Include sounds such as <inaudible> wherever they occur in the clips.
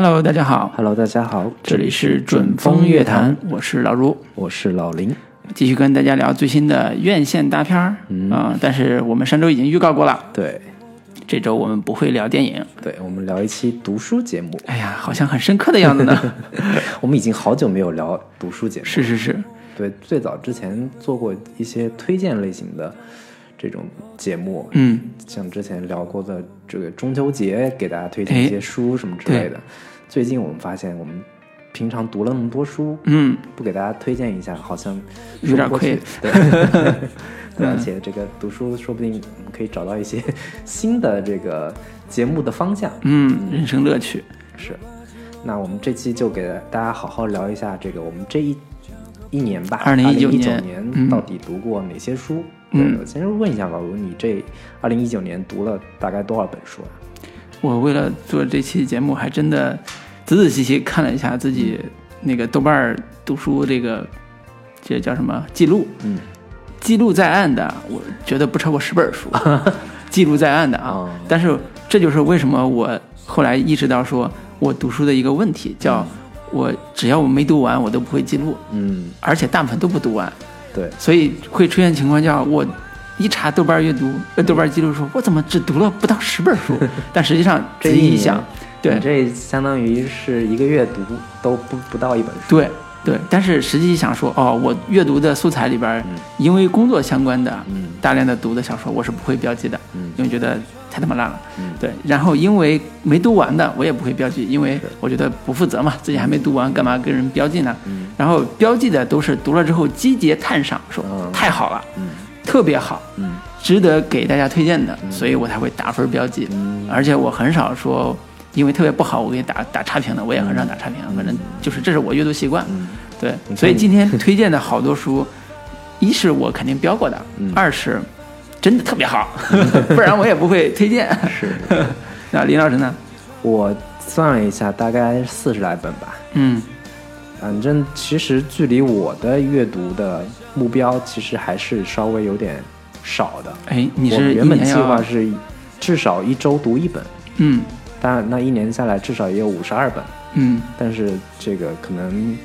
Hello，大家好，Hello，大家好，这里是准风乐坛，我是老卢，我是老林。继续跟大家聊最新的院线大片儿啊、但是我们上周已经预告过了，对这周我们不会聊电影。对，我们聊一期读书节目。哎呀，好像很深刻的样子呢。<laughs> 我们已经好久没有聊读书节目。是是是，对，最早之前做过一些推荐类型的这种节目，嗯，像之前聊过的这个中秋节给大家推荐一些书什么之类的。最近我们发现，我们平常读了那么多书，嗯，不给大家推荐一下，好像有点亏。对，<laughs> 对，而且这个读书说不定我们可以找到一些新的这个节目的方向。嗯，人生乐趣。是，那我们这期就给大家好好聊一下这个我们这一一年吧，2019 2019年嗯到底读过哪些书？嗯对，先问一下老卢，你这二零一九年读了大概多少本书啊？我为了做这期节目，还真的仔仔细细看了一下自己那个豆瓣儿读书这个这叫什么记录，嗯，记录在案的，我觉得不超过十本书，<laughs> 记录在案的啊。哦。但是这就是为什么我后来意识到，说我读书的一个问题，叫我只要我没读完，我都不会记录，嗯，而且大部分都不读完，对，所以会出现情况叫我。一查豆瓣阅读，呃，豆瓣记录说，我怎么只读了不到十本书？<laughs> 但实际上这一年仔细一想，对这相当于是一个月读都不不到一本书。对对，但是实际想说，哦，我阅读的素材里边儿，因为工作相关的嗯大量的读的小说，我是不会标记的，嗯因为觉得太他妈烂了。嗯对，然后因为没读完的，我也不会标记，因为我觉得不负责嘛，自己还没读完，干嘛跟人标记呢？嗯然后标记的都是读了之后积极赞赏，说嗯太好了，嗯特别好，嗯值得给大家推荐的，所以我才会打分标记。嗯而且我很少说因为特别不好，我给你打打差评的，我也很少打差评，反正就是这是我阅读习惯。嗯对所以今天推荐的好多书，一是我肯定标过的，嗯二是真的特别好，<laughs> 不然我也不会推荐。是。<laughs> 那林老师呢？我算了一下，大概四十来本吧。嗯反正其实距离我的阅读的目标，其实还是稍微有点少的。哎，你我是原本计划是至少一周读一本，嗯当然那一年下来至少也有五十二本。嗯但是这个可能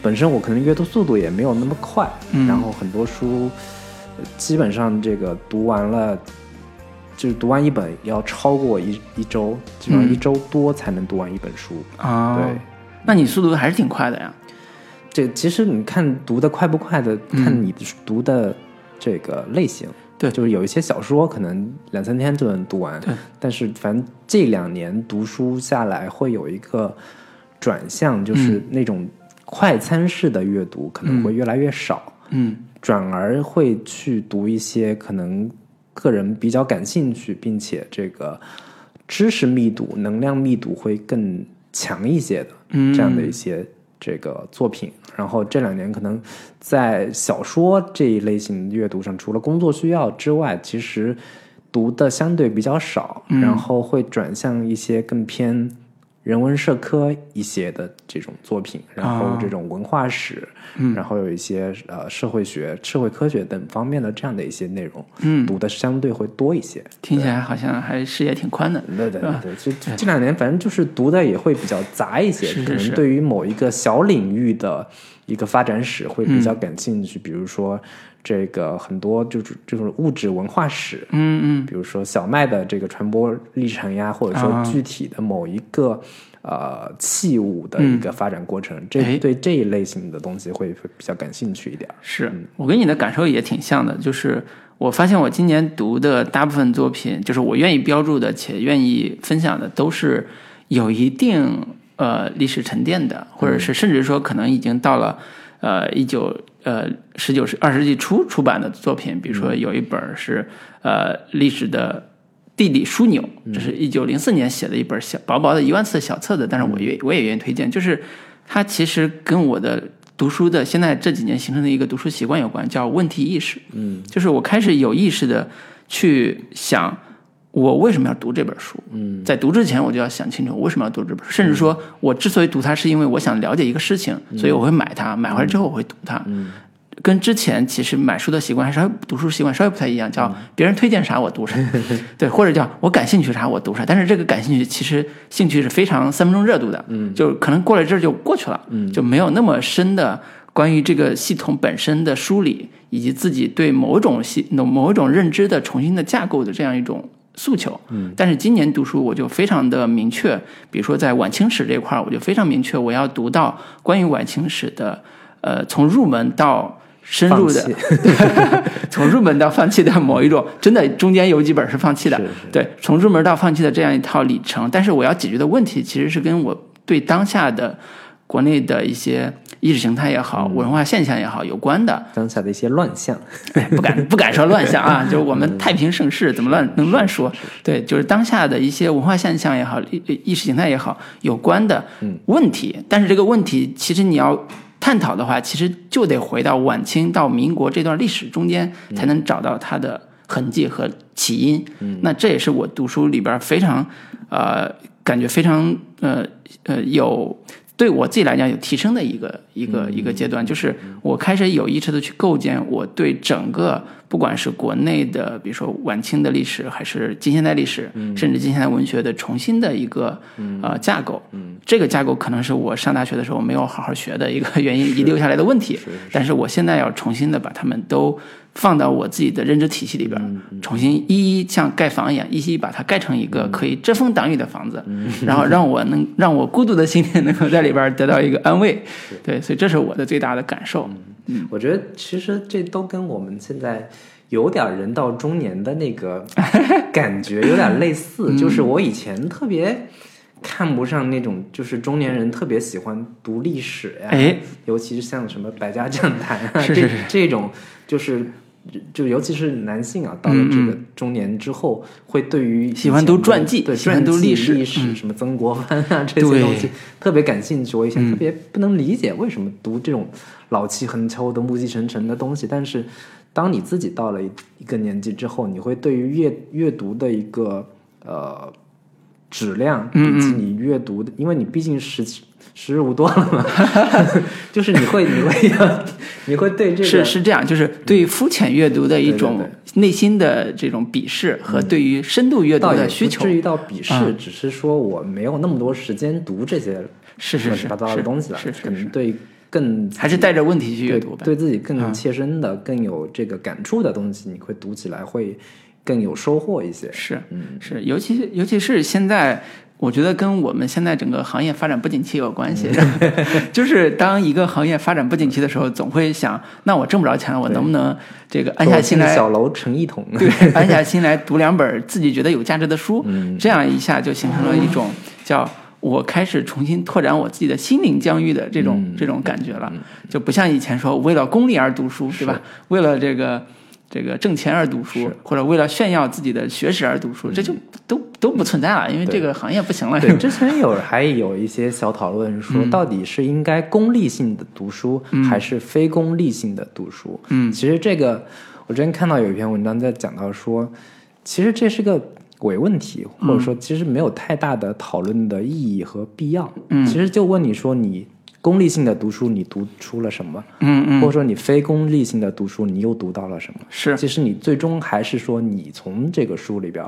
本身我可能阅读速度也没有那么快，嗯然后很多书呃基本上这个读完了，就是读完一本要超过一一周，基本上嗯一周多才能读完一本书。啊，对，那你速度还是挺快的呀。这其实你看读的快不快的，嗯看你读的这个类型。对就是有一些小说可能两三天就能读完，对。但是反正这两年读书下来，会有一个转向，就是嗯那种快餐式的阅读可能会越来越少，嗯转而会去读一些可能个人比较感兴趣，并且这个知识密度、能量密度会更强一些的。嗯，这样的一些这个作品。然后这两年可能在小说这一类型阅读上，除了工作需要之外，其实读的相对比较少，嗯然后会转向一些更偏人文社科一些的这种作品，然后哦这种文化史，嗯。然后有一些呃社会学、社会科学等方面的这样的一些内容，嗯，读的相对会多一些。听起来好像还视野挺宽的。对对对对，就这两年反正就是读的也会比较杂一些，可是是是。能对于某一个小领域的一个发展史会比嗯。较感兴趣，比如说这个很多就是这种物质文化史，嗯嗯比如说小麦的这个传播历程呀，或者说啊具体的某一个。呃，器物的一个发展过程，哎这对这一类型的东西会会比较感兴趣一点。是我跟你的感受也挺像的，就是我发现我今年读的大部分作品，就是我愿意标注的且愿意分享的，都是有一定呃历史沉淀的，或者是甚至说可能已经到了呃一九呃十九世二十世纪初出版的作品，比如说有一本是呃历史的。地理枢纽，这是一九零四年写的一本小薄薄的一万字的小册子，但是我也我也愿意推荐，就是它其实跟我的读书的现在这几年形成的一个读书习惯有关，叫问题意识。嗯就是我开始有意识的去想，我为什么要读这本书？嗯在读之前，我就要想清楚我为什么要读这本书，甚至说我之所以读它，是因为我想了解一个事情，所以我会买它，买回来之后我会读它。嗯跟之前其实买书的习惯还稍微读书习惯稍微不太一样，叫别人推荐啥我读啥，<laughs> 对，或者叫我感兴趣啥我读啥。但是这个感兴趣其实兴趣是非常三分钟热度的，嗯，就可能过了这儿就过去了，嗯，就没有那么深的关于这个系统本身的梳理，以及自己对某种系某一种认知的重新的架构的这样一种诉求。嗯，但是今年读书我就非常的明确，比如说在晚清史这块儿，我就非常明确我要读到关于晚清史的，呃，从入门到深入的，<laughs> 从入门到放弃的某一种，真的中间有几本是放弃的，是是对，从入门到放弃的这样一套里程。但是我要解决的问题，其实是跟我对当下的国内的一些意识形态也好、文化现象也好有关的。当下的一些乱象，哎不敢不敢说乱象啊，就是我们太平盛世怎么乱能乱说？对，就是当下的一些文化现象也好、意意识形态也好有关的问题。但是这个问题其实你要探讨的话，其实就得回到晚清到民国这段历史中间，才能找到它的痕迹和起因。那这也是我读书里边非常呃感觉非常呃呃有。对我自己来讲有提升的一个一个一个阶段，就是我开始有意识的去构建我对整个不管是国内的，比如说晚清的历史，还是近现代历史，甚至近现代文学的重新的一个呃架构。这个架构可能是我上大学的时候没有好好学的一个 <laughs> 原因，遗留下来的问题。但是我现在要重新的把它们都放到我自己的认知体系里边，重新一一像盖房一样，一一把它盖成一个可以遮风挡雨的房子，然后让我能让我孤独的心灵能够在里边得到一个安慰。对，所以这是我的最大的感受。我觉得其实这都跟我们现在有点人到中年的那个 <laughs> 感觉有点类似。就是我以前特别看不上那种，就是中年人特别喜欢读历史呀，哎，尤其是像什么百家讲坛啊，是是是这这种，就是就尤其是男性啊，到了这个中年之后，会对于嗯喜欢读传记对喜欢读历史历史嗯什么曾国藩啊这些东西特别感兴趣。我以前嗯特别不能理解为什么读这种老气横秋的暮气沉沉的东西，但是当你自己到了一一个年纪之后，你会对于阅阅读的一个呃质量嗯以及你阅读的，因为你毕竟时时日无多了嘛，<laughs> 就是你会你会要你会对这个是是这样，就是对肤浅阅读的一种内心的这种鄙视和对于深度阅读的需求不至。于到鄙视，嗯。只是说我没有那么多时间读这些是是是乱七八糟的东西了，是是是可能对更还是带着问题去阅读吧。对自己更嗯切身的、更有这个感触的东西，你会读起来会更有收获一些。是嗯是，尤其尤其是现在，我觉得跟我们现在整个行业发展不景气有关系。<laughs> 就是当一个行业发展不景气的时候，总会想，那我挣不着钱了，我能不能这个安下心来？小楼成一统。对，安下心来读两本自己觉得有价值的书，嗯 <laughs> 这样一下就形成了一种叫我开始重新拓展我自己的心灵疆域的这种、嗯这种感觉了，就不像以前说为了功利而读书，对吧？为了这个这个挣钱而读书，或者为了炫耀自己的学识而读书，这就都都不存在了，因为这个行业不行了。嗯对，之前有还有一些小讨论说，嗯。到底是应该功利性的读书，还是非功利性的读书？嗯。其实这个我之前看到有一篇文章在讲到说，其实这是个伪问题，或者说其实没有太大的讨论的意义和必要。嗯。其实就问你说，你功利性的读书，你读出了什么？嗯嗯，或者说你非功利性的读书，你又读到了什么？是其实你最终还是说你从这个书里边，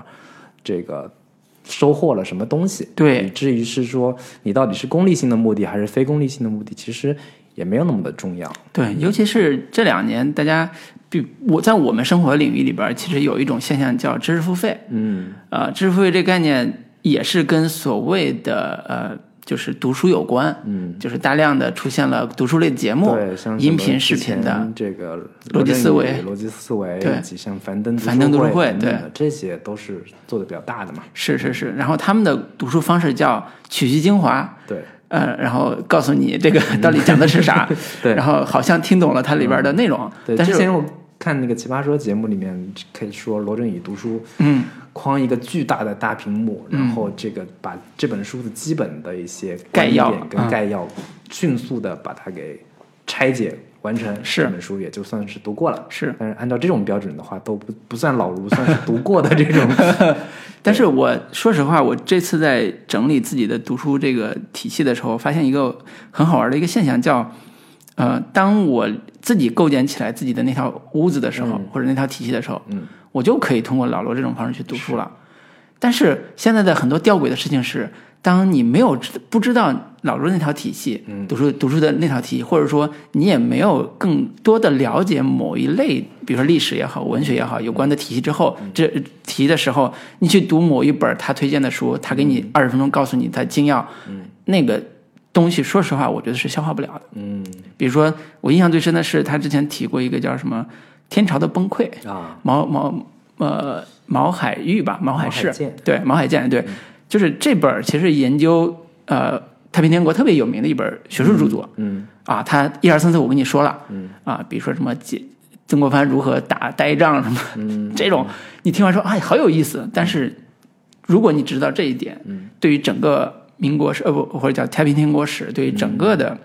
这个收获了什么东西？对以至于是说你到底是功利性的目的还是非功利性的目的，其实也没有那么的重要。对，尤其是这两年，大家比我在我们生活领域里边，其实有一种现象叫知识付费。嗯呃，知识付费这个概念也是跟所谓的呃，就是读书有关。嗯，就是大量的出现了读书类的节目对，像、音频、视频的，这个逻辑思维逻辑思维，对以及像樊登樊登读书书会对这些都是做的比较大的嘛。是是是。然后他们的读书方式叫取其精华，对呃，然后告诉你这个到底讲的是啥，<laughs> 对然后好像听懂了它里边的内容，对，但是看那个《奇葩说》节目里面，可以说罗振宇读书，嗯，框一个巨大的大屏幕，然后这个把这本书的基本的一些概要。跟嗯。概要，迅速的把它给拆解完成，是。这本书也就算是读过了。是。但是按照这种标准的话，都不不算老卢，算是读过的这种。<laughs> 但是我说实话，我这次在整理自己的读书这个体系的时候，发现一个很好玩的一个现象，叫呃，当我自己构建起来自己的那套屋子的时候，或者那套体系的时候，嗯，我就可以通过老罗这种方式去读书了。但是现在的很多吊诡的事情是，当你没有知不知道老罗那套体系，嗯读书读书的那套体系，或者说你也没有更多的了解某一类，比如说历史也好、文学也好有关的体系之后，嗯这体系的时候，你去读某一本他推荐的书，他给你二十分钟告诉你他精要，那个东西，说实话，我觉得是消化不了的。嗯。比如说，我印象最深的是他之前提过一个叫什么“天朝的崩溃”，啊，毛毛呃毛海玉吧，毛海士毛海健对毛海建对，就是这本儿其实研究呃太平天国特别有名的一本学术著作，嗯啊，他一二三四我跟你说了，嗯。啊，比如说什么解曾国藩如何打呆仗什么、<laughs> 嗯。这种，你听完说哎好有意思，但是如果你知道这一点，嗯。对于整个民国史呃不或者叫太平天国史，对于整个的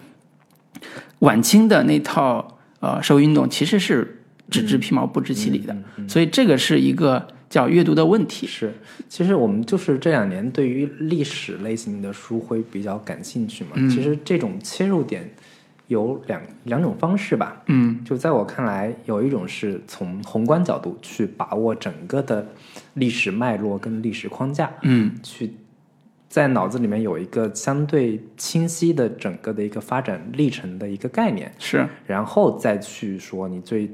晚清的那套呃社会运动，其实是只知皮毛不知其理的，所以这个是一个叫阅读的问题。是，其实我们就是这两年对于历史类型的书会比较感兴趣嘛。嗯其实这种切入点有两两种方式吧。嗯就在我看来，有一种是从宏观角度去把握整个的历史脉络跟历史框架，嗯去在脑子里面有一个相对清晰的整个的一个发展历程的一个概念，是。然后再去说你最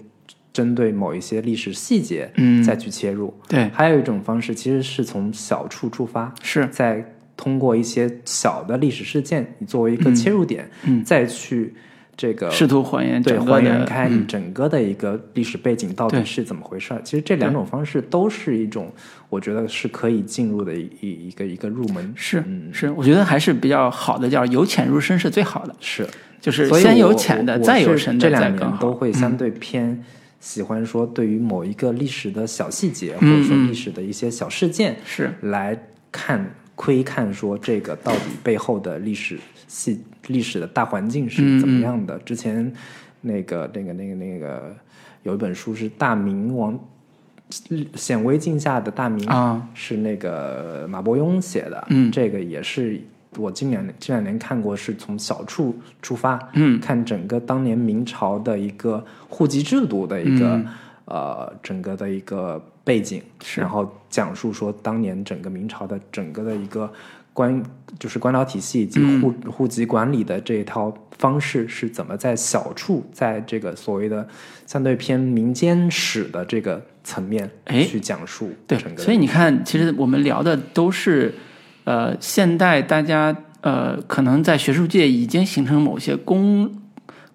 针对某一些历史细节，嗯。再去切入。对。还有一种方式其实是从小处出发，是。再通过一些小的历史事件，你作为一个切入点，嗯。再去这个试图还原对还原开你嗯。整个的一个历史背景到底是怎么回事儿。其实这两种方式都是一种，我觉得是可以进入的一一一个一个入门。是。嗯。是，我觉得还是比较好的，叫由浅入深是最好的，是，就是先有浅的，再有深的，这两再更好。年都会相对偏喜欢说对于某一个历史的小细节，或者说历史的一些小事件，是。来看窥看说这个到底背后的历史系历史的大环境是怎么样的。之前那个那个那个那个有一本书是大明王显微镜下的大明啊，是那个马伯庸写的，嗯。这个也是我近两这两年看过，是从小处出发，嗯。看整个当年明朝的一个户籍制度的一个、嗯。呃整个的一个背景，然后讲述说当年整个明朝的整个的一个官就是官僚体系以及嗯。户、户籍管理的这一套方式是怎么在小处，在这个所谓的相对偏民间史的这个层面哎去讲述对整，个的所以你看，其实我们聊的都是，呃，现代大家呃，可能在学术界已经形成某些公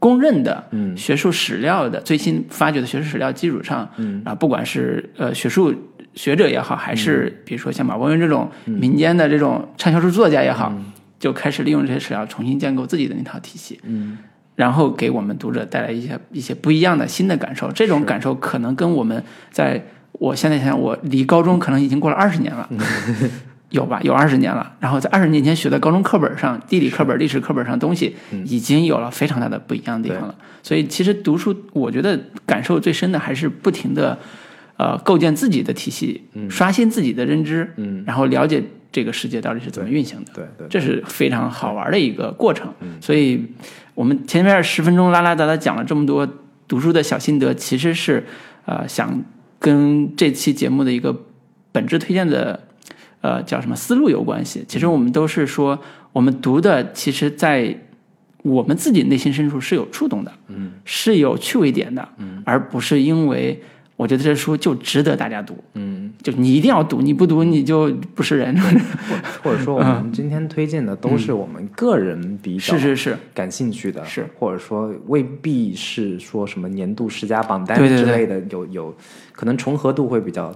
公认的嗯学术史料的最新发掘的学术史料基础上，嗯。啊，不管是呃学术学者也好，还是比如说像马伯庸这种民间的这种畅销书作家也好，就开始利用这些史料重新建构自己的那套体系。嗯然后给我们读者带来一些一些不一样的新的感受。这种感受可能跟我们在我现在想想，我离高中可能已经过了二十年了，<laughs> 有吧？有二十年了。然后在二十年前学的高中课本上、地理课本、历史课本上东西，已经有了非常大的不一样的地方了。所以其实读书，我觉得感受最深的还是不停的呃构建自己的体系，刷新自己的认知，嗯，然后了解这个世界到底是怎么运行的。对对，这是非常好玩的一个过程。所以，我们前面十分钟拉拉杂杂讲了这么多读书的小心得，其实是呃想跟这期节目的一个本质推荐的呃叫什么思路有关系。其实我们都是说，我们读的其实，在我们自己内心深处是有触动的，嗯，是有趣味点的，嗯，而不是因为我觉得这书就值得大家读，嗯，就你一定要读，你不读你就不是人。或者说我 <laughs> 们今天推荐的都是我们个人比较是是是，感兴趣的，是或者说未必是说什么年度十佳榜单之类的，有有可能重合度会比较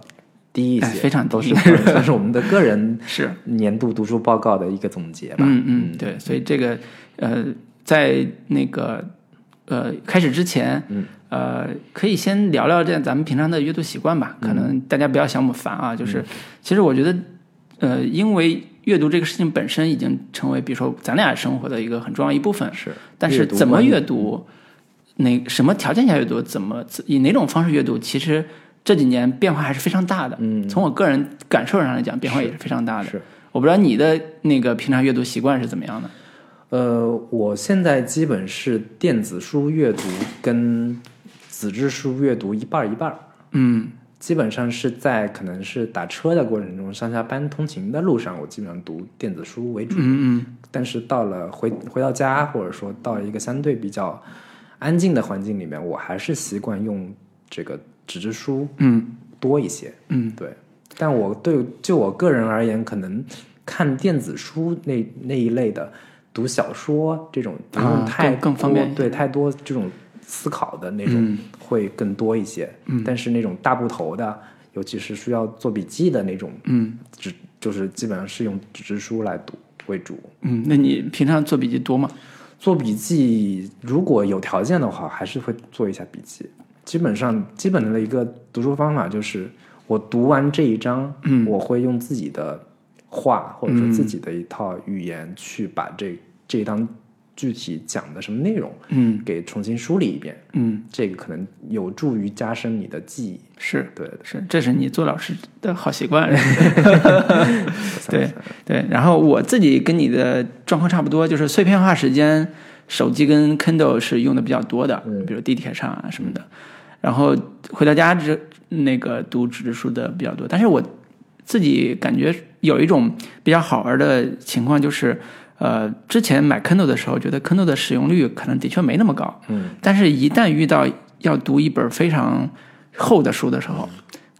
低一些，哎非常低 <laughs> 都是算是我们的个人 <laughs> 是。年度读书报告的一个总结吧。嗯嗯，对，所以这个呃，在那个呃开始之前，嗯，呃，可以先聊聊这咱们平常的阅读习惯吧。可能大家不要嫌我们烦啊，就是、其实我觉得，呃，因为阅读这个事情本身已经成为，比如说咱俩生活的一个很重要一部分。是，但是怎么阅读，哪什么条件下阅读，怎么以哪种方式阅读，其实这几年变化还是非常大的。嗯，从我个人感受上来讲，变化也是非常大的。是。我不知道你的那个平常阅读习惯是怎么样的？呃，我现在基本是电子书阅读跟纸质书阅读一半儿一半儿。嗯基本上是在可能是打车的过程中，上下班通勤的路上，我基本上读电子书为主。嗯嗯但是到了回回到家，或者说到一个相对比较安静的环境里面，我还是习惯用这个纸质书嗯多一些。嗯对，但我对就我个人而言，可能看电子书那那一类的，读小说这种不用啊太更更方便对太多这种思考的那种嗯会更多一些。嗯但是那种大部头的，尤其是需要做笔记的那种嗯纸，就是基本上是用纸质书来读为主。嗯，那你平常做笔记多吗？做笔记，如果有条件的话，还是会做一下笔记。基本上，基本的一个读书方法就是，我读完这一章，嗯我会用自己的话或者说自己的一套语言去把这这一章具体讲的什么内容嗯给重新梳理一遍。嗯，这个可能有助于加深你的记忆。是对，是，这是你做老师的好习惯。<laughs> <laughs> 对对，然后我自己跟你的状况差不多，就是碎片化时间，手机跟 Kindle 是用的比较多的，嗯比如地铁上啊什么的。然后回到家之那个读纸质书的比较多，但是我自己感觉有一种比较好玩的情况，就是呃，之前买 Kindle 的时候，觉得 Kindle 的使用率可能的确没那么高，嗯，但是一旦遇到要读一本非常厚的书的时候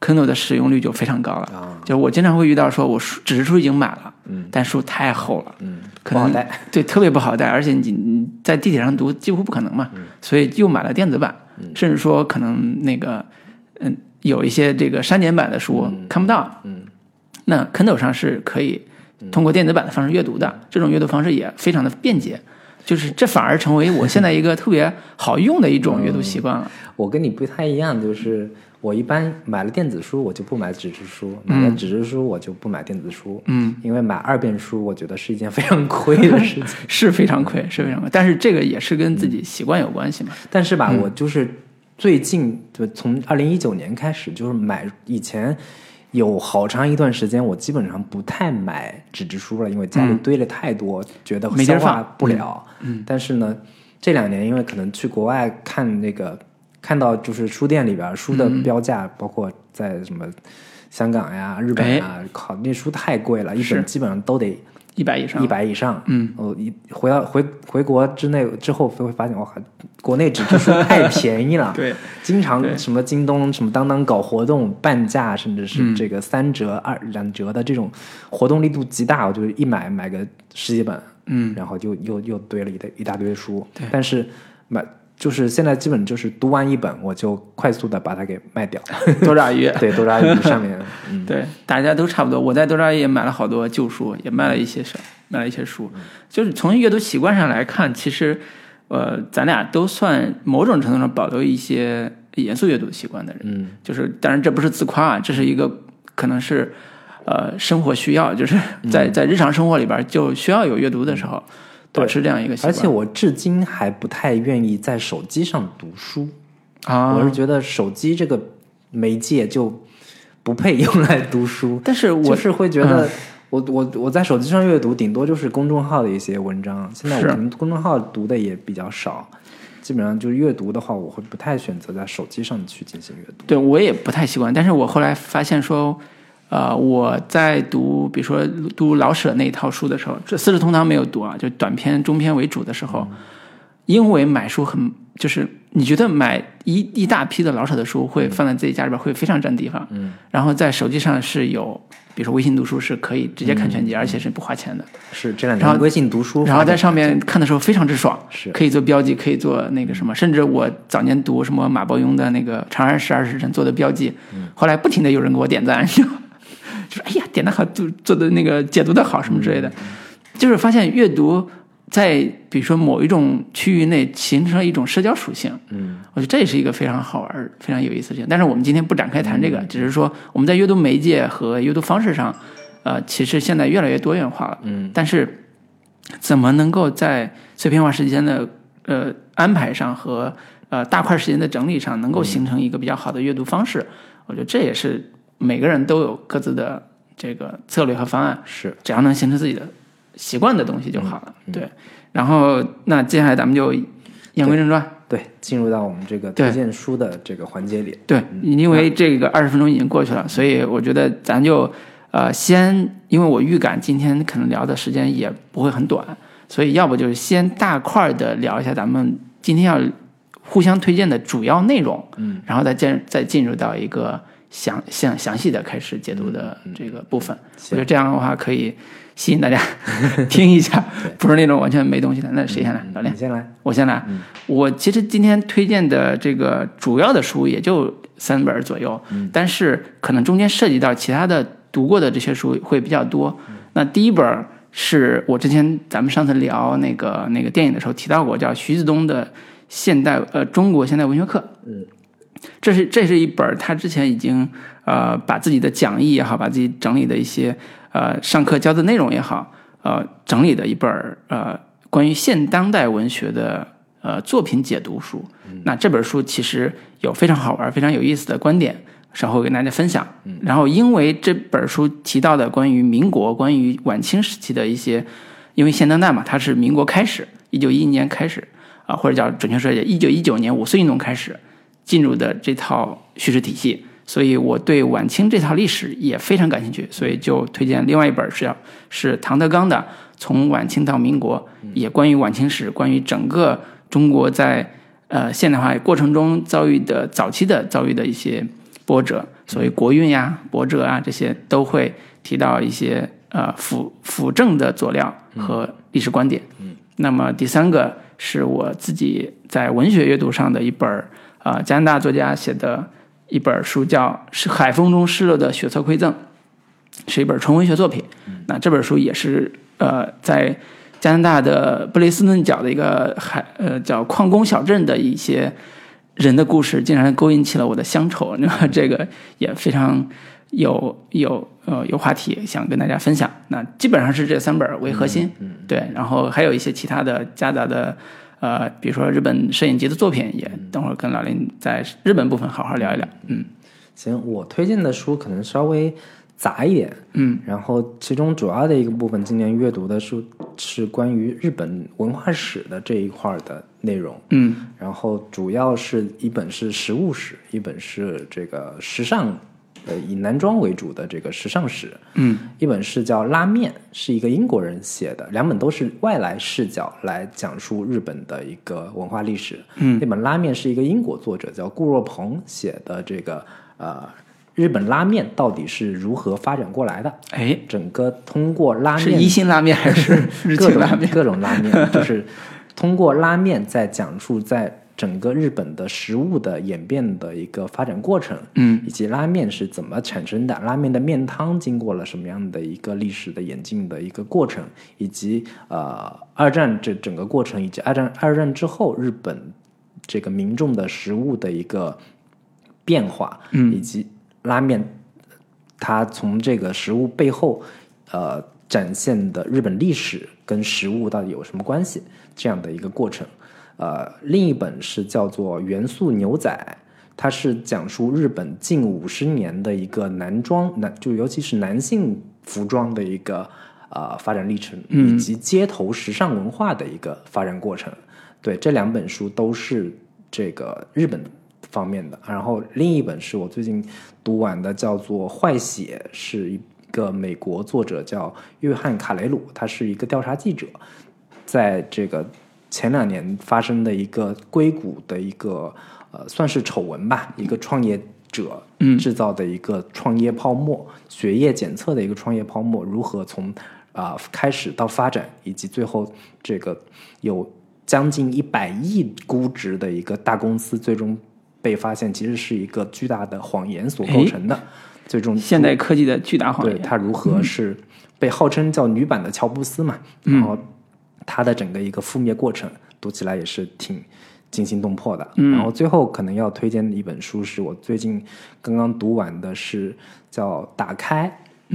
，Kindle 的使用率就非常高了。啊，就我经常会遇到说，我书纸质书已经买了，嗯。但书太厚了，嗯，可能不好带。<laughs> 对，特别不好带，而且你你在地铁上读几乎不可能嘛，嗯。所以又买了电子版，甚至说可能那个嗯有一些这个删减版的书看不到，嗯。那 Kindle 上是可以通过电子版的方式阅读的，这种阅读方式也非常的便捷，就是这反而成为我现在一个特别好用的一种阅读习惯了。我跟你不太一样，就是我一般买了电子书，我就不买纸质书；买了纸质书，我就不买电子书。嗯，因为买二遍书，我觉得是一件非常亏的事情。<laughs> 是非常亏，是非常亏，但是这个也是跟自己习惯有关系嘛。但是吧，我就是最近就从二零一九年开始，就是买以前有好长一段时间，我基本上不太买纸质书了，因为家里堆了太多，觉得消化不了。嗯，但是呢，这两年因为可能去国外看那个，看到就是书店里边书的标价，包括在什么香港呀、日本啊，靠，那书太贵了，一本基本上都得一百以上，一百以上。嗯，我一回到回回国之内之后，会发现哇，国内纸质书太 <laughs> 便宜了。对，经常什么京东、什么当当搞活动，半价甚至嗯是这个三折、二两折的这种活动力度极大，我就一买买个十几本，嗯，然后就又又堆了一大一大堆书对。但是买就是现在基本就是读完一本，我就快速的把它给卖掉。<laughs> 多抓鱼。<laughs> 对，多抓鱼上面，<laughs> 嗯，对，大家都差不多。我在多抓鱼也买了好多旧书，也卖了一些书，卖了一些书。就是从阅读习惯上来看，其实，呃，咱俩都算某种程度上保留一些严肃阅读习惯的人。嗯，就是，当然这不是自夸啊，这是一个可能是，呃，生活需要，就是嗯在在日常生活里边就需要有阅读的时候，保持这样一个习惯。而且我至今还不太愿意在手机上读书。啊，我是觉得手机这个媒介就不配用来读书，但是我就是会觉得我我我在手机上阅读，顶多就是公众号的一些文章。现在我是可能公众号读的也比较少，基本上就是阅读的话，我会不太选择在手机上去进行阅读。对我也不太习惯，但是我后来发现说，呃，我在读，比如说读老舍那一套书的时候，这《四世同堂》没有读啊，就短篇、中篇为主的时候，因为买书很，就是你觉得买一一大批的老舍的书会放在自己家里边会非常占地方，嗯，然后在手机上是有，比如说微信读书是可以直接看全集，而且是不花钱的，是这两然后年微信读书，然后在上面看的时候非常之爽，是。可以做标记，可以做那个什么，甚至我早年读什么马伯庸的那个《长安十二时辰》做的标记，后来不停的有人给我点赞，就是哎呀点的好，做做的那个解读的好什么之类的，就是发现阅读在比如说某一种区域内形成了一种社交属性，嗯我觉得这也是一个非常好玩、非常有意思的事情。但是我们今天不展开谈这个，只是说我们在阅读媒介和阅读方式上，呃，其实现在越来越多元化了。嗯，但是怎么能够在碎片化时间的呃安排上和呃大块时间的整理上，能够形成一个比较好的阅读方式？我觉得这也是每个人都有各自的这个策略和方案。是只要能形成自己的习惯的东西就好了。对，然后那接下来咱们就言归正传。对，进入到我们这个推荐书的这个环节里。对，因为这个二十分钟已经过去了，所以我觉得咱就呃先，因为我预感今天可能聊的时间也不会很短，所以要不就是先大块的聊一下咱们今天要互相推荐的主要内容，嗯，然后再进再进入到一个详详详细的开始解读的这个部分。我觉得这样的话可以吸引大家 <laughs> 听一下，不是那种完全没东西的。那谁先来？老练你，先来。我先来。我其实今天推荐的这个主要的书也就三本左右，但是可能中间涉及到其他的读过的这些书会比较多。那第一本是我之前咱们上次聊那个那个电影的时候提到过，叫徐子东的《现代呃中国现代文学课》。嗯，这是这是一本他之前已经呃把自己的讲义也好，把自己整理的一些呃上课教的内容也好，呃整理的一本呃关于现当代文学的呃作品解读书。那这本书其实有非常好玩、非常有意思的观点，稍后跟大家分享。然后因为这本书提到的关于民国、关于晚清时期的一些，因为现当代嘛，它是民国开始，一九一一年开始啊、或者叫准确说一九一九年五四运动开始进入的这套叙事体系。所以我对晚清这套历史也非常感兴趣，所以就推荐另外一本是要是唐德刚的《从晚清到民国》，也关于晚清史，关于整个中国在呃现代化过程中遭遇的早期的遭遇的一些波折，所谓国运呀、波折啊这些都会提到一些呃辅辅政的佐料和历史观点。嗯，那么第三个是我自己在文学阅读上的一本儿啊、加拿大作家写的一本书叫《是海风中失落的血色馈赠》，是一本纯文学作品。那这本书也是呃在加拿大的布雷斯顿角的一个海呃叫矿工小镇的一些人的故事，竟然勾引起了我的乡愁，<laughs> 那这个也非常有有呃有话题想跟大家分享。那基本上是这三本为核心，对，然后还有一些其他的夹杂的。呃，比如说日本摄影集的作品，也等会儿跟老林在日本部分好好聊一聊。嗯。行，我推荐的书可能稍微杂一点，嗯。然后其中主要的一个部分，今年阅读的书是关于日本文化史的这一块的内容。嗯。然后主要是一本是实物史，一本是这个时尚，呃，以男装为主的这个时尚史。嗯一本是叫《拉面》，是一个英国人写的，两本都是外来视角来讲述日本的一个文化历史。嗯那本《拉面》是一个英国作者叫顾若鹏写的，这个呃，日本拉面到底是如何发展过来的？哎，整个通过拉面是面一星拉面还是日 <laughs> 各种清拉面？各种拉面，就是通过拉面在讲述在整个日本的食物的演变的一个发展过程，嗯以及拉面是怎么产生的，拉面的面汤经过了什么样的一个历史的演进的一个过程，以及呃二战这整个过程，以及二战二战之后日本这个民众的食物的一个变化，嗯以及拉面它从这个食物背后呃展现的日本历史跟食物到底有什么关系这样的一个过程。呃，另一本是叫做《元素牛仔》，它是讲述日本近五十年的一个男装男，就尤其是男性服装的一个呃发展历程，以及街头时尚文化的一个发展过程。对，这两本书都是这个日本方面的。然后另一本是我最近读完的，叫做《坏血》，是一个美国作者叫约翰卡雷鲁，他是一个调查记者，在这个前两年发生的一个硅谷的一个呃算是丑闻吧，一个创业者制造的一个创业泡沫，血液检测的一个创业泡沫，如何从啊、开始到发展，以及最后这个有将近一百亿估值的一个大公司，最终被发现其实是一个巨大的谎言所构成的，最终现代科技的巨大谎对言。它如何是被号称叫女版的乔布斯嘛，然后他的整个一个覆灭过程，读起来也是挺惊心动魄的。然后最后可能要推荐的一本书是我最近刚刚读完的，是叫《打开》，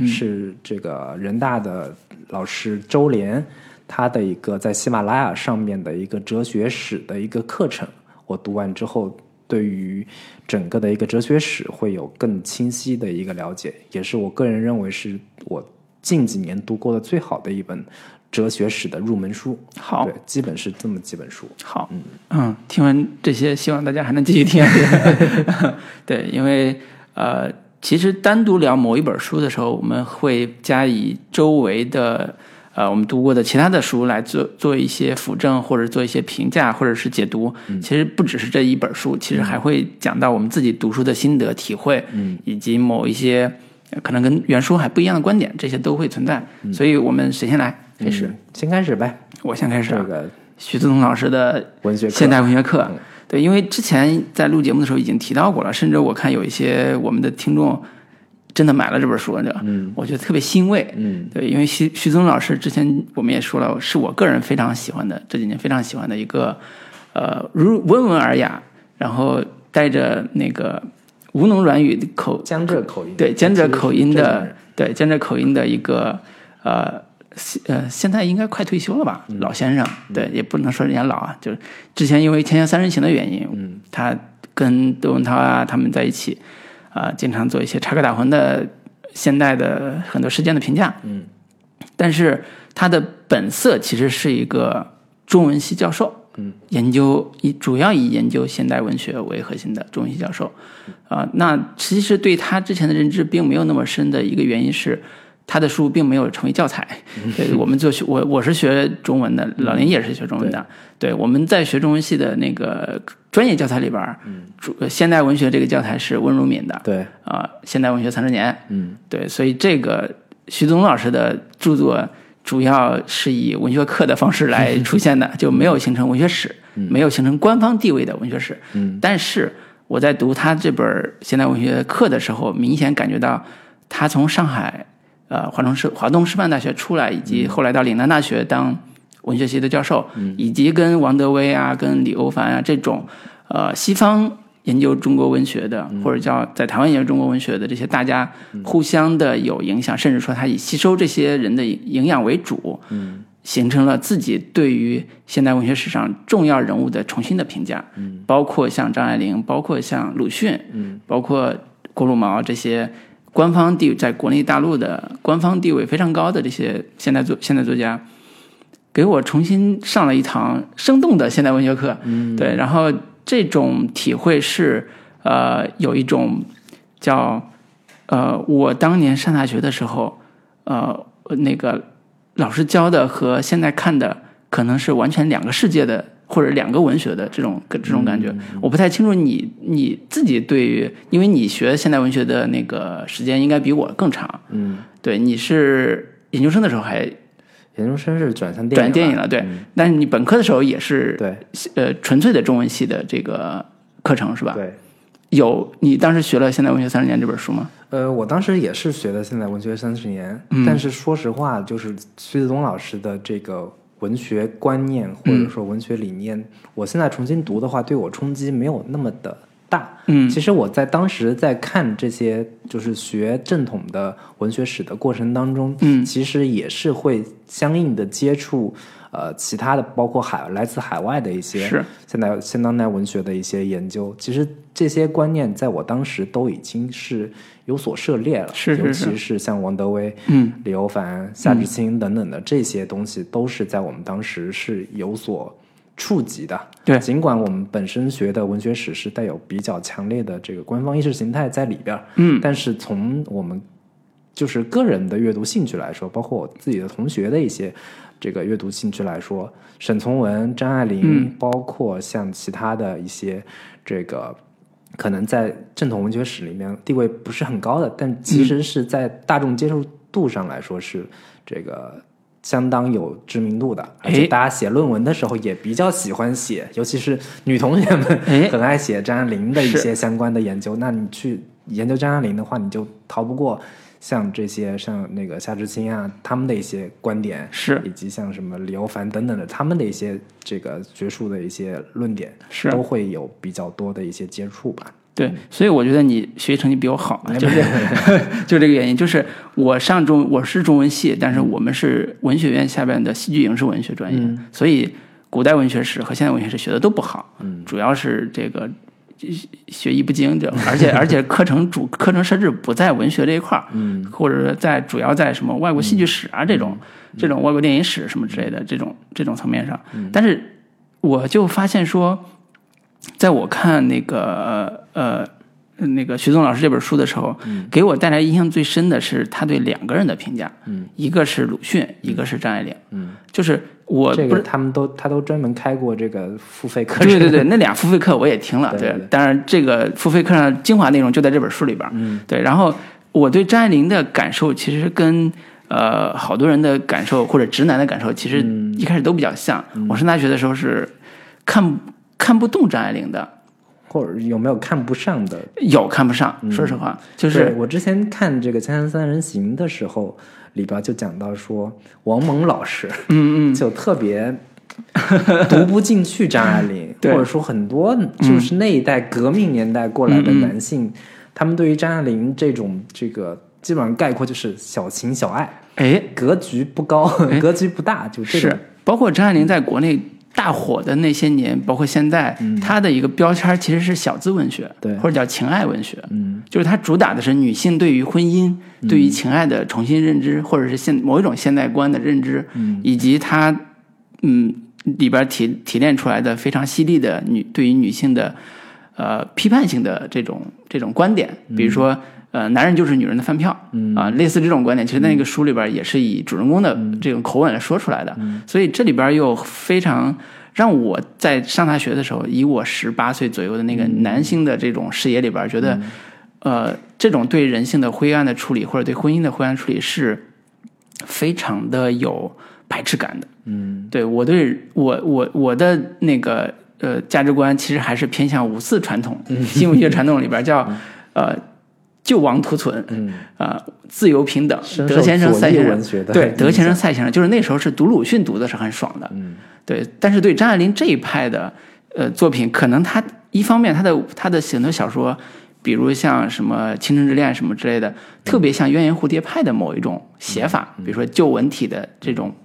是这个人大的老师周濂他的一个在喜马拉雅上面的一个哲学史的一个课程。我读完之后，对于整个的一个哲学史会有更清晰的一个了解，也是我个人认为是我近几年读过的最好的一本哲学史的入门书。好对，基本是这么几本书。好，嗯，听完这些，希望大家还能继续听。<laughs> 对，因为呃，其实单独聊某一本书的时候，我们会加以周围的呃我们读过的其他的书来做做一些辅证，或者做一些评价，或者是解读。其实不只是这一本书，其实还会讲到我们自己读书的心得体会，嗯，以及某一些呃可能跟原书还不一样的观点，这些都会存在。所以我们谁先来？开始，嗯。先开始呗。我先开始啊。这个徐自东老师的文学课。现代文学课，对，因为之前在录节目的时候已经提到过了，甚至我看有一些我们的听众真的买了这本书，你知道，嗯。我觉得特别欣慰，嗯。对，因为徐徐自东老师之前我们也说了，是我个人非常喜欢的，这几年非常喜欢的一个，呃，如温文尔雅，然后带着那个吴侬软语的口江浙口音，对江浙口音的，对江浙口音的一个呃现呃，现在应该快退休了吧，老先生，对，也不能说人家老啊，就是之前因为《天下三人行》的原因，嗯，他跟窦文涛啊他们在一起，啊、经常做一些插科打诨的现代的很多事件的评价，嗯，但是他的本色其实是一个中文系教授，嗯，研究以主要以研究现代文学为核心的中文系教授，啊、那其实对他之前的认知并没有那么深的一个原因是。他的书并没有成为教材，<laughs> 对我们做学我我是学中文的，老林也是学中文的，对我们在学中文系的那个专业教材里边儿，主现代文学这个教材是温如敏的，对，啊、现代文学三十年，嗯对，所以这个徐宗老师的著作主要是以文学课的方式来出现的，<laughs> 就没有形成文学史，没有形成官方地位的文学史。嗯，但是我在读他这本现代文学课的时候，明显感觉到他从上海呃华中师华东师范大学出来，以及后来到岭南大学当文学系的教授，以及跟王德威啊、跟李欧凡啊这种呃西方研究中国文学的，或者叫在台湾研究中国文学的这些大家互相的有影响，甚至说他以吸收这些人的营养为主，嗯，形成了自己对于现代文学史上重要人物的重新的评价，嗯，包括像张爱玲，包括像鲁迅，嗯，包括郭鲁毛这些官方地在国内大陆的官方地位非常高的这些现代作现代作家，给我重新上了一堂生动的现代文学课，嗯，对，然后这种体会是呃有一种叫呃我当年上大学的时候，呃那个老师教的和现在看的可能是完全两个世界的或者两个文学的这种这种感觉，我不太清楚你你自己对于，因为你学现代文学的那个时间应该比我更长，嗯，对，你是研究生的时候还研究生是转向电影转电影了，对，嗯。但是你本科的时候也是对。呃纯粹的中文系的这个课程是吧？对。有你当时学了《现代文学三十年》这本书吗？呃，我当时也是学的现代文学三十年，嗯。但是说实话，就是徐子东老师的这个文学观念或嗯者说文学理念，我现在重新读的话，对我冲击没有那么的大。嗯其实我在当时在看这些就是学正统的文学史的过程当中，嗯其实也是会相应的接触呃其他的，包括海来自海外的一些是现代现当代文学的一些研究。其实这些观念在我当时都已经是有所涉猎了，是是是尤其是像王德威、嗯李欧凡、夏志清等等的这些东西，都是在我们当时是有所触及的。对尽管我们本身学的文学史是带有比较强烈的这个官方意识形态在里边儿，嗯但是从我们就是个人的阅读兴趣来说，包括我自己的同学的一些这个阅读兴趣来说，沈从文、张爱玲，嗯包括像其他的一些这个。可能在正统文学史里面地位不是很高的，但其实是在大众接受度上来说是这个相当有知名度的，而且大家写论文的时候也比较喜欢写，尤其是女同学们很爱写张爱玲的一些相关的研究。那你去研究张爱玲的话，你就逃不过像这些像那个夏志清啊他们的一些观点，是以及像什么李欧凡等等的他们的一些这个学术的一些论点，是都会有比较多的一些接触吧。对，所以我觉得你学习成绩比我好，<laughs> 就是 <laughs> 就这个原因。就是我上中我是中文系，但是我们是文学院下边的戏剧影视文学专业，所以古代文学史和现代文学史学的都不好，嗯主要是这个学艺不精，这而且 <laughs> 而且课程主课程设置不在文学这一块儿，嗯，或者说在主要在什么外国戏剧史啊这种、这种外国电影史什么之类的这种这种层面上，但是我就发现说，在我看那个呃那个徐宗老师这本书的时候，给我带来印象最深的是他对两个人的评价，嗯，一个是鲁迅，一个是张爱玲，嗯，就是我不是这个他们都他都专门开过这个付费课程，对对对，那俩付费课我也听了，对对对当然这个付费课上精华内容就在这本书里边儿，嗯，对。然后我对张爱玲的感受其实跟呃好多人的感受或者直男的感受其实嗯一开始都比较像。我上大学的时候是看看不动张爱玲的，或者有没有看不上的？有看不上，说实话，就是我之前看这个《锵锵三人行》的时候，里边就讲到说，王蒙老师，嗯嗯，<laughs> 就特别读不进去张爱玲，<laughs> 或者说很多就是那一代革命年代过来的男性，他们对于张爱玲这种这个基本上概括就是小情小爱，哎格局不高，格局不大，就这种是，包括张爱玲在国内。大火的那些年，包括现在，它的一个标签其实是小资文学，对。或者叫情爱文学。嗯。就是它主打的是女性对于婚姻、对于情爱的重新认知，或者是现某一种现代观的认知，以及它嗯里边提提炼出来的非常犀利的女对于女性的呃批判性的这种这种观点，比如说。呃，男人就是女人的饭票，啊，类似这种观点，其实那个书里边也是以主人公的这种口吻来说出来的，所以这里边又非常让我在上大学的时候，以我十八岁左右的那个男性的这种视野里边，觉得，呃，这种对人性的灰暗的处理，或者对婚姻的灰暗处理，是非常的有排斥感的。嗯。对我对我我我的那个呃价值观，其实还是偏向五四传统，新文学传统里边叫 <laughs> 呃救亡图存，嗯，啊、自由平等，德先生、左翼赛先生，对德先生、响赛先生，就是那时候是读鲁迅读的是很爽的，嗯。对。但是对张爱玲这一派的呃作品，可能他一方面他的他的很多小说，比如像什么《倾城之恋》什么之类的，特别像鸳鸯蝴蝶派的某一种写法，比如说旧文体的这种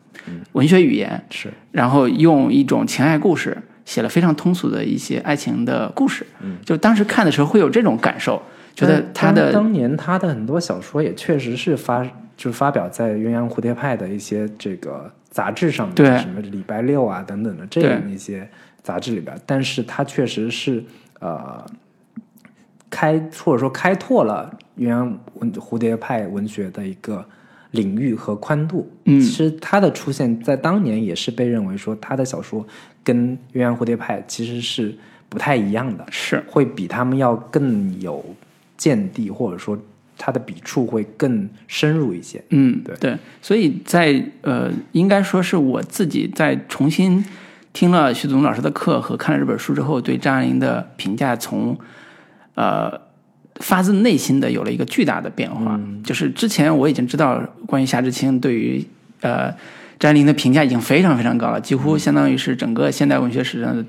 文学语言，是。然后用一种情爱故事写了非常通俗的一些爱情的故事，嗯。就当时看的时候会有这种感受，觉得他的当当年他的很多小说也确实是发就是发表在鸳鸯蝴蝶派的一些这个杂志上面，对什么礼拜六啊等等的这样一些杂志里边，但是他确实是呃开或者说开拓了鸳鸯文蝴蝶派文学的一个领域和宽度。嗯其实他的出现在当年也是被认为说他的小说跟鸳鸯蝴蝶派其实是不太一样的。是会比他们要更有见地，或者说他的笔触会更深入一些。嗯，对对所以在呃，应该说是我自己在重新听了徐总老师的课和看了这本书之后，对张爱玲的评价从呃发自内心的有了一个巨大的变化。就是之前我已经知道关于夏志清对于呃张爱玲的评价已经非常非常高了，几乎相当于是整个现代文学史上的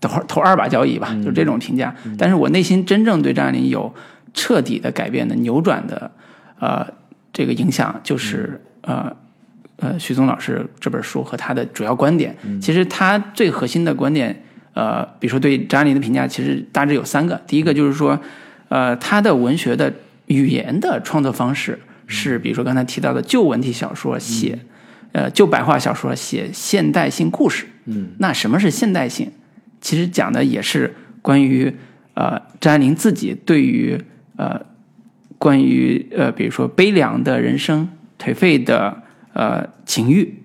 头头二把交椅吧，就这种评价。但是我内心真正对张爱玲有彻底的改变的、扭转的，呃，这个影响就是、呃呃徐宗老师这本书和他的主要观点。其实他最核心的观点，呃，比如说对张爱玲的评价，其实大致有三个。第一个就是说，呃，他的文学的语言的创作方式是，比如说刚才提到的旧文体小说写，呃，旧白话小说写现代性故事。嗯，那什么是现代性？其实讲的也是关于呃张爱玲自己对于呃关于呃比如说悲凉的人生、颓废的呃情欲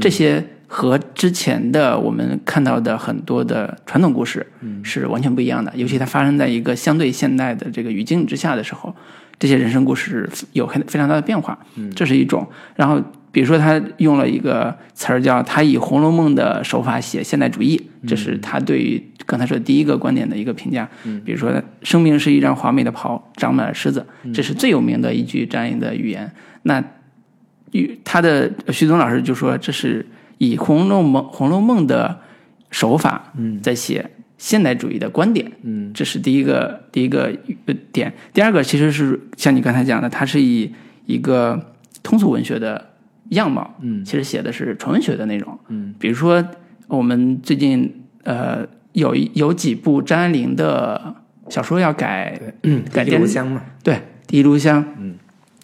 这些和之前的我们看到的很多的传统故事是完全不一样的。尤其它发生在一个相对现代的这个语境之下的时候，这些人生故事有很非常大的变化。这是一种。然后比如说他用了一个词儿叫他以《红楼梦》的手法写现代主义，这是他对于刚才说第一个观点的一个评价。嗯比如说，生命是一张华美的袍，长满了虱子，这是最有名的一句张爱玲的语言。那与他的徐总老师就说，这是以《红楼梦》《红楼梦》的手法在写现代主义的观点。嗯这是第一个第一个呃点。第二个其实是像你刚才讲的，它是以一个通俗文学的样貌，嗯。其实写的是纯文学的内容。嗯，比如说我们最近呃有有几部张爱玲的小说要改嗯，改电 <clears throat> 一炉香嘛，对《第一炉香》，嗯，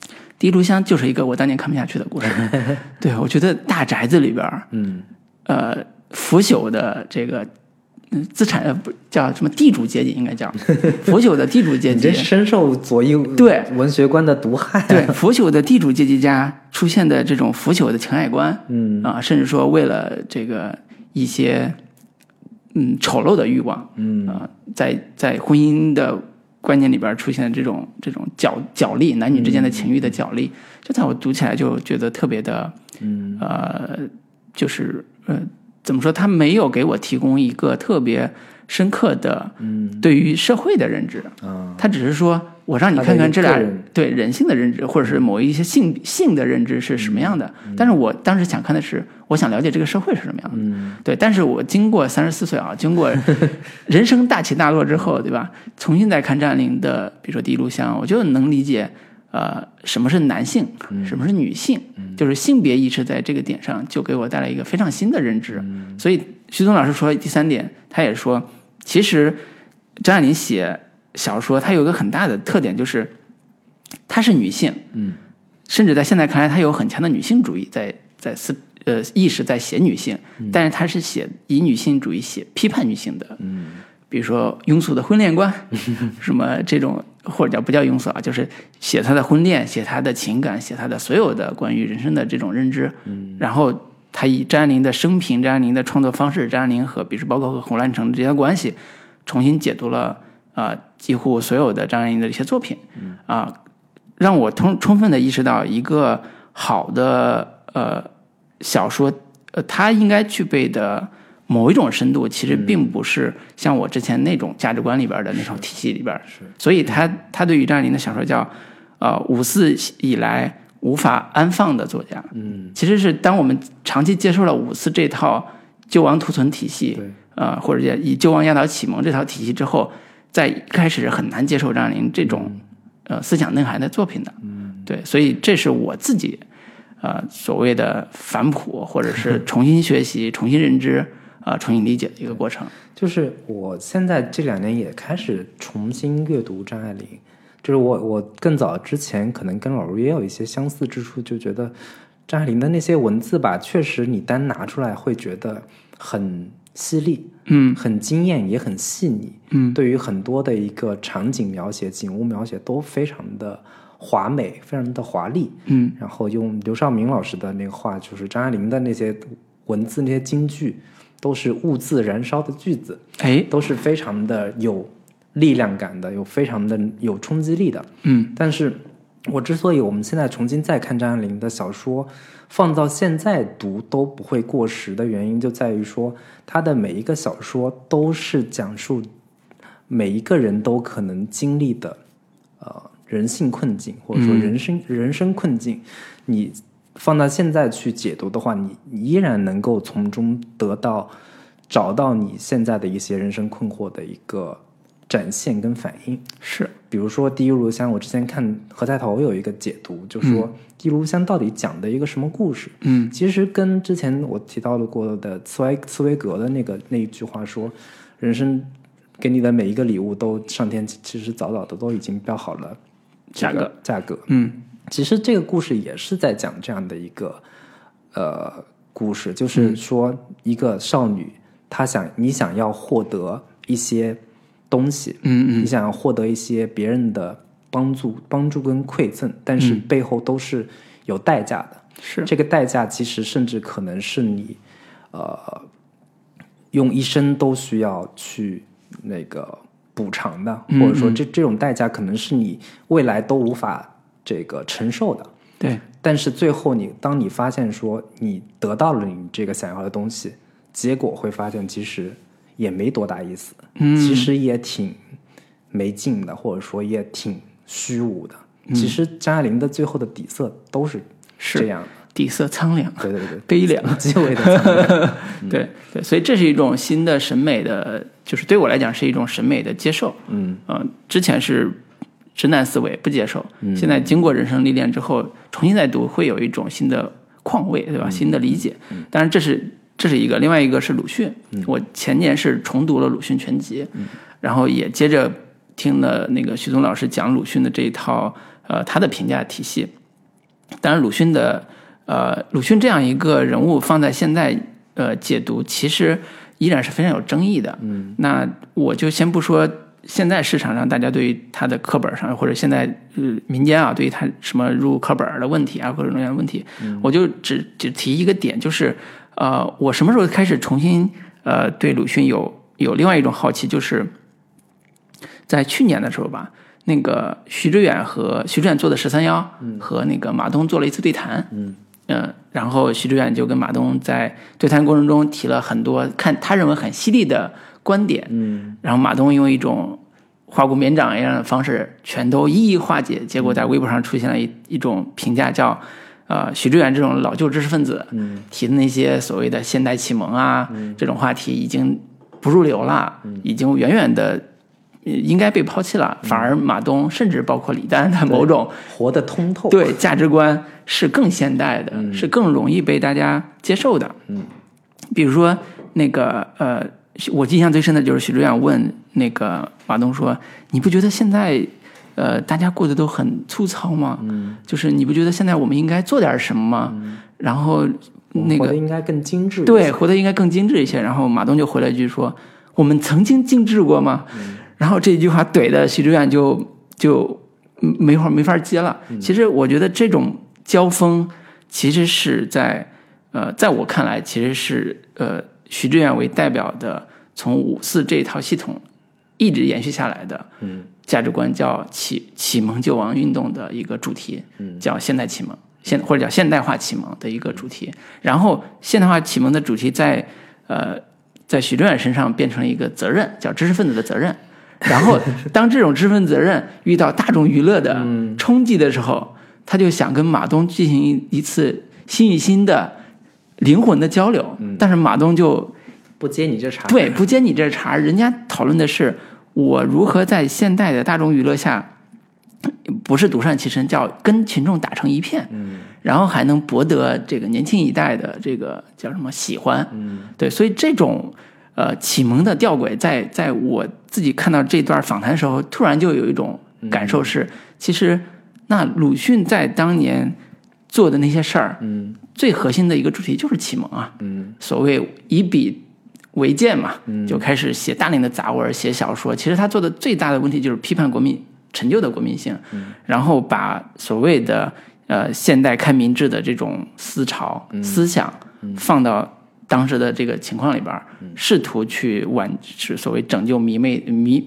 《第一炉香》就是一个我当年看不下去的故事。<laughs> 对我觉得大宅子里边儿，嗯。呃，腐朽的这个嗯资产呃不叫什么地主阶级，应该叫腐朽的地主阶 <laughs> 级。深受左翼对文学观的毒害。对，<laughs> 腐朽的地主阶级家出现的这种腐朽的情爱观，嗯啊，甚至说为了这个一些嗯丑陋的欲望，嗯啊，在在婚姻的观念里边出现的这种这种角角力，男女之间的情欲的角力，这在我读起来就觉得特别的，嗯呃，就是呃，怎么说？他没有给我提供一个特别深刻的嗯对于社会的认知，啊他只是说我让你看看这俩人对人性的认知，或者是某一些性性的认知是什么样的。但是我当时想看的是，我想了解这个社会是什么样的。嗯对，但是我经过三十四岁啊，经过 <laughs> 人生大起大落之后，对吧？重新再看张爱玲的，比如说《第一炉香》，我就能理解，呃，什么是男性，什么是女性，就是性别意识在这个点上就给我带来一个非常新的认知。所以徐东老师说第三点，他也说，其实张爱玲写小说，她有一个很大的特点，就是她是女性，嗯。甚至在现在看来，她有很强的女性主义在在思呃意识在写女性，但是她是写以女性主义写批判女性的，嗯。比如说庸俗的婚恋观，<laughs> 什么这种或者叫不叫庸俗啊，就是写他的婚恋，写他的情感，写他的所有的关于人生的这种认知，嗯。然后他以张爱玲的生平、张爱玲的创作方式、张爱玲和比如说包括和胡兰成之间的关系，重新解读了啊、呃几乎所有的张爱玲的一些作品，嗯。啊、让我充充分的意识到一个好的呃小说，呃，它应该具备的某一种深度，其实并不是像我之前那种价值观里边的那种体系里边。是，所以他他对于张爱玲的小说叫呃五四以来无法安放的作家。嗯其实是当我们长期接受了五四这套救亡图存体系，对呃，或者叫以救亡压倒启蒙这套体系之后，在一开始是很难接受张爱玲这种、呃思想内涵的作品的。嗯，对，所以这是我自己呃所谓的反哺，或者是 <laughs> 重新学习、重新认知、啊、重新理解的一个过程。就是我现在这两年也开始重新阅读张爱玲，就是我我更早之前可能跟老卢也有一些相似之处，就觉得张爱玲的那些文字吧，确实你单拿出来会觉得很犀利，嗯很惊艳，也很细腻。嗯对于很多的一个场景描写、景物描写都非常的华美，非常的华丽。嗯然后用刘少明老师的那个话，就是张爱玲的那些文字、那些金句，都是兀自燃烧的句子，哎。都是非常的有力量感的，有非常的有冲击力的。嗯。但是我之所以我们现在重新再看张爱玲的小说，放到现在读都不会过时的原因，就在于说她的每一个小说都是讲述每一个人都可能经历的呃人性困境，或者说人生、人生困境，你放到现在去解读的话，你你依然能够从中得到找到你现在的一些人生困惑的一个展现跟反应。是比如说《第一炉香》，我之前看何太头有一个解读，就说《第一炉香》到底讲的一个什么故事？嗯其实跟之前我提到了过的茨威茨威格的那个那一句话说，人生给你的每一个礼物都上天其实早早的都已经标好了这个价格价格。嗯其实这个故事也是在讲这样的一个呃故事，就是说一个少女，她想你想要获得一些东西，嗯嗯。你想要获得一些别人的帮助、帮助跟馈赠，但是背后都是有代价的。是。这个代价其实甚至可能是你，呃，用一生都需要去那个补偿的，嗯或者说这这种代价可能是你未来都无法这个承受的。对但是最后你当你发现说你得到了你这个想要的东西，结果会发现其实也没多大意思，嗯其实也挺没劲的，或者说也挺虚无的。其实张爱玲的最后的底色都是是这样的，底色苍凉。对对对，悲凉，极为的苍凉。对对，所以这是一种新的审美的，就是对我来讲是一种审美的接受。嗯嗯、之前是直男思维不接受，现在经过人生历练之后，重新再读会有一种新的况味，对吧？新的理解。当然这是这是一个，另外一个是鲁迅。我前年是重读了鲁迅全集，然后也接着听了那个徐宗老师讲鲁迅的这一套呃他的评价体系。当然，鲁迅的呃鲁迅这样一个人物放在现在呃解读，其实依然是非常有争议的。嗯，那我就先不说现在市场上大家对于他的课本上，或者现在呃民间啊对于他什么入课本的问题啊各种各样的问题，我就只只提一个点，就是呃我什么时候开始重新呃对鲁迅有有另外一种好奇，就是在去年的时候吧。那个徐志远和徐志远做的十三幺，和那个马东做了一次对谈，嗯，呃，然后徐志远就跟马东在对谈过程中提了很多看他认为很犀利的观点，嗯，然后马东用一种化骨绵掌一样的方式全都一一化解，结果在微博上出现了一一种评价叫，呃，许志远这种老旧知识分子，嗯，提的那些所谓的现代启蒙啊，这种话题已经不入流了，嗯。已经远远的。呃应该被抛弃了，反而马东甚至包括李丹的某种活得通透。对价值观是更现代的，是更容易被大家接受的。嗯，比如说那个呃，我印象最深的就是许志远问那个马东说：“你不觉得现在呃大家过得都很粗糙吗？嗯，就是你不觉得现在我们应该做点什么吗？”然后那个活得应该更精致。对，，活得应该更精致一些。然后马东就回了一句说：“我们曾经精致过吗？”然后这句话怼的许志远就就嗯没法没法接了。其实我觉得这种交锋，其实是在呃，在我看来，其实是呃许志远为代表的从五四这一套系统一直延续下来的嗯价值观，叫启启蒙救亡运动的一个主题，嗯叫现代启蒙，现或者叫现代化启蒙的一个主题。然后现代化启蒙的主题在呃在许志远身上变成了一个责任，叫知识分子的责任。然后当这种知识分子责任遇到大众娱乐的冲击的时候，他就想跟马东进行一一次心与心的灵魂的交流，但是马东就不接你这茬。对，不接你这茬。人家讨论的是我如何在现代的大众娱乐下，不是独善其身，叫跟群众打成一片，嗯然后还能博得这个年轻一代的这个叫什么喜欢。嗯对，所以这种呃启蒙的吊诡在，在我自己看到这段访谈的时候，突然就有一种感受是，其实那鲁迅在当年做的那些事儿，嗯。最核心的一个主题就是启蒙啊。嗯。所谓以笔为鉴嘛，嗯。就开始写大量的杂文、写小说。其实他做的最大的问题就是批判国民陈旧的国民性，嗯。然后把所谓的呃现代开明制的这种思潮、嗯。思想放到当时的这个情况里边儿，嗯。试图去挽是所谓拯救迷妹迷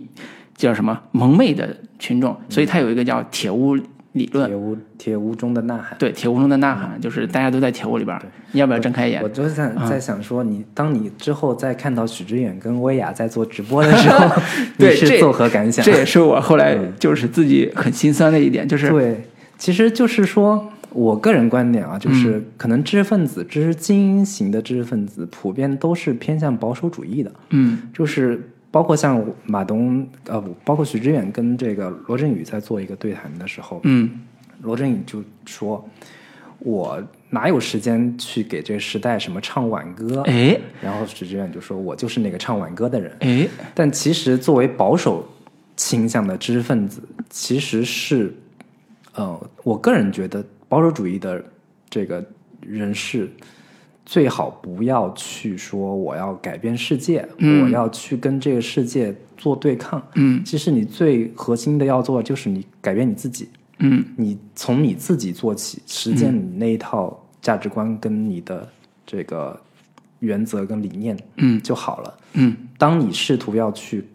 叫什么蒙昧的群众。所以他有一个叫铁屋理论。铁屋铁屋中的呐喊。对铁屋中的呐喊，就是大家都在铁屋里边儿，你要不要睁开眼我？就是在在想说，你当你之后再看到许知远跟薇娅在做直播的时候，<laughs> 你是作何感想？这也是我后来就是自己很心酸的一点，就是对，其实就是说我个人观点啊，就是嗯可能知识分子、知识精英型的知识分子，普遍都是偏向保守主义的，嗯就是包括像马东呃，不包括许知远跟这个罗振宇在做一个对谈的时候，嗯罗振宇就说：“我哪有时间去给这个时代什么唱挽歌？”哎然后许知远就说：“我就是那个唱挽歌的人。”哎但其实作为保守倾向的知识分子，其实是，呃，我个人觉得保守主义的这个人士最好不要去说我要改变世界，嗯。我要去跟这个世界做对抗。嗯。其实你最核心的要做的就是你改变你自己，嗯。你从你自己做起，实践你那一套价值观跟你的这个原则跟理念嗯。就好了。嗯。当你试图要去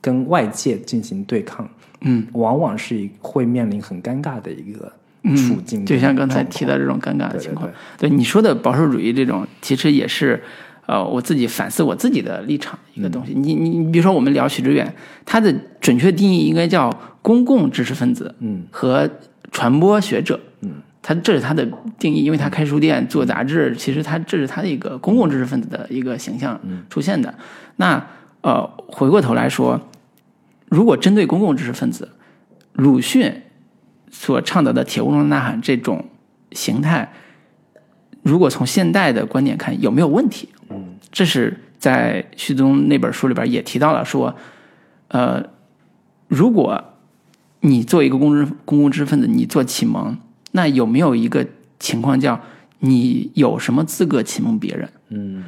跟外界进行对抗，嗯。往往是一会面临很尴尬的一个嗯，处境、就像刚才提到这种尴尬的情况，对你说的保守主义这种，其实也是。呃，我自己反思我自己的立场一个东西。你你你，比如说我们聊许知远，他的准确定义应该叫公共知识分子，嗯和传播学者，嗯，他这是他的定义，因为他开书店做杂志，其实他这是他的一个公共知识分子的一个形象出现的。那呃，回过头来说，如果针对公共知识分子，鲁迅所倡导的“铁屋中的呐喊”这种形态，如果从现代的观点看，有没有问题？嗯，这是在徐宗那本书里边也提到了，说，呃，如果你作为一个公知公共知识分子，你做启蒙，那有没有一个情况叫你有什么资格启蒙别人？嗯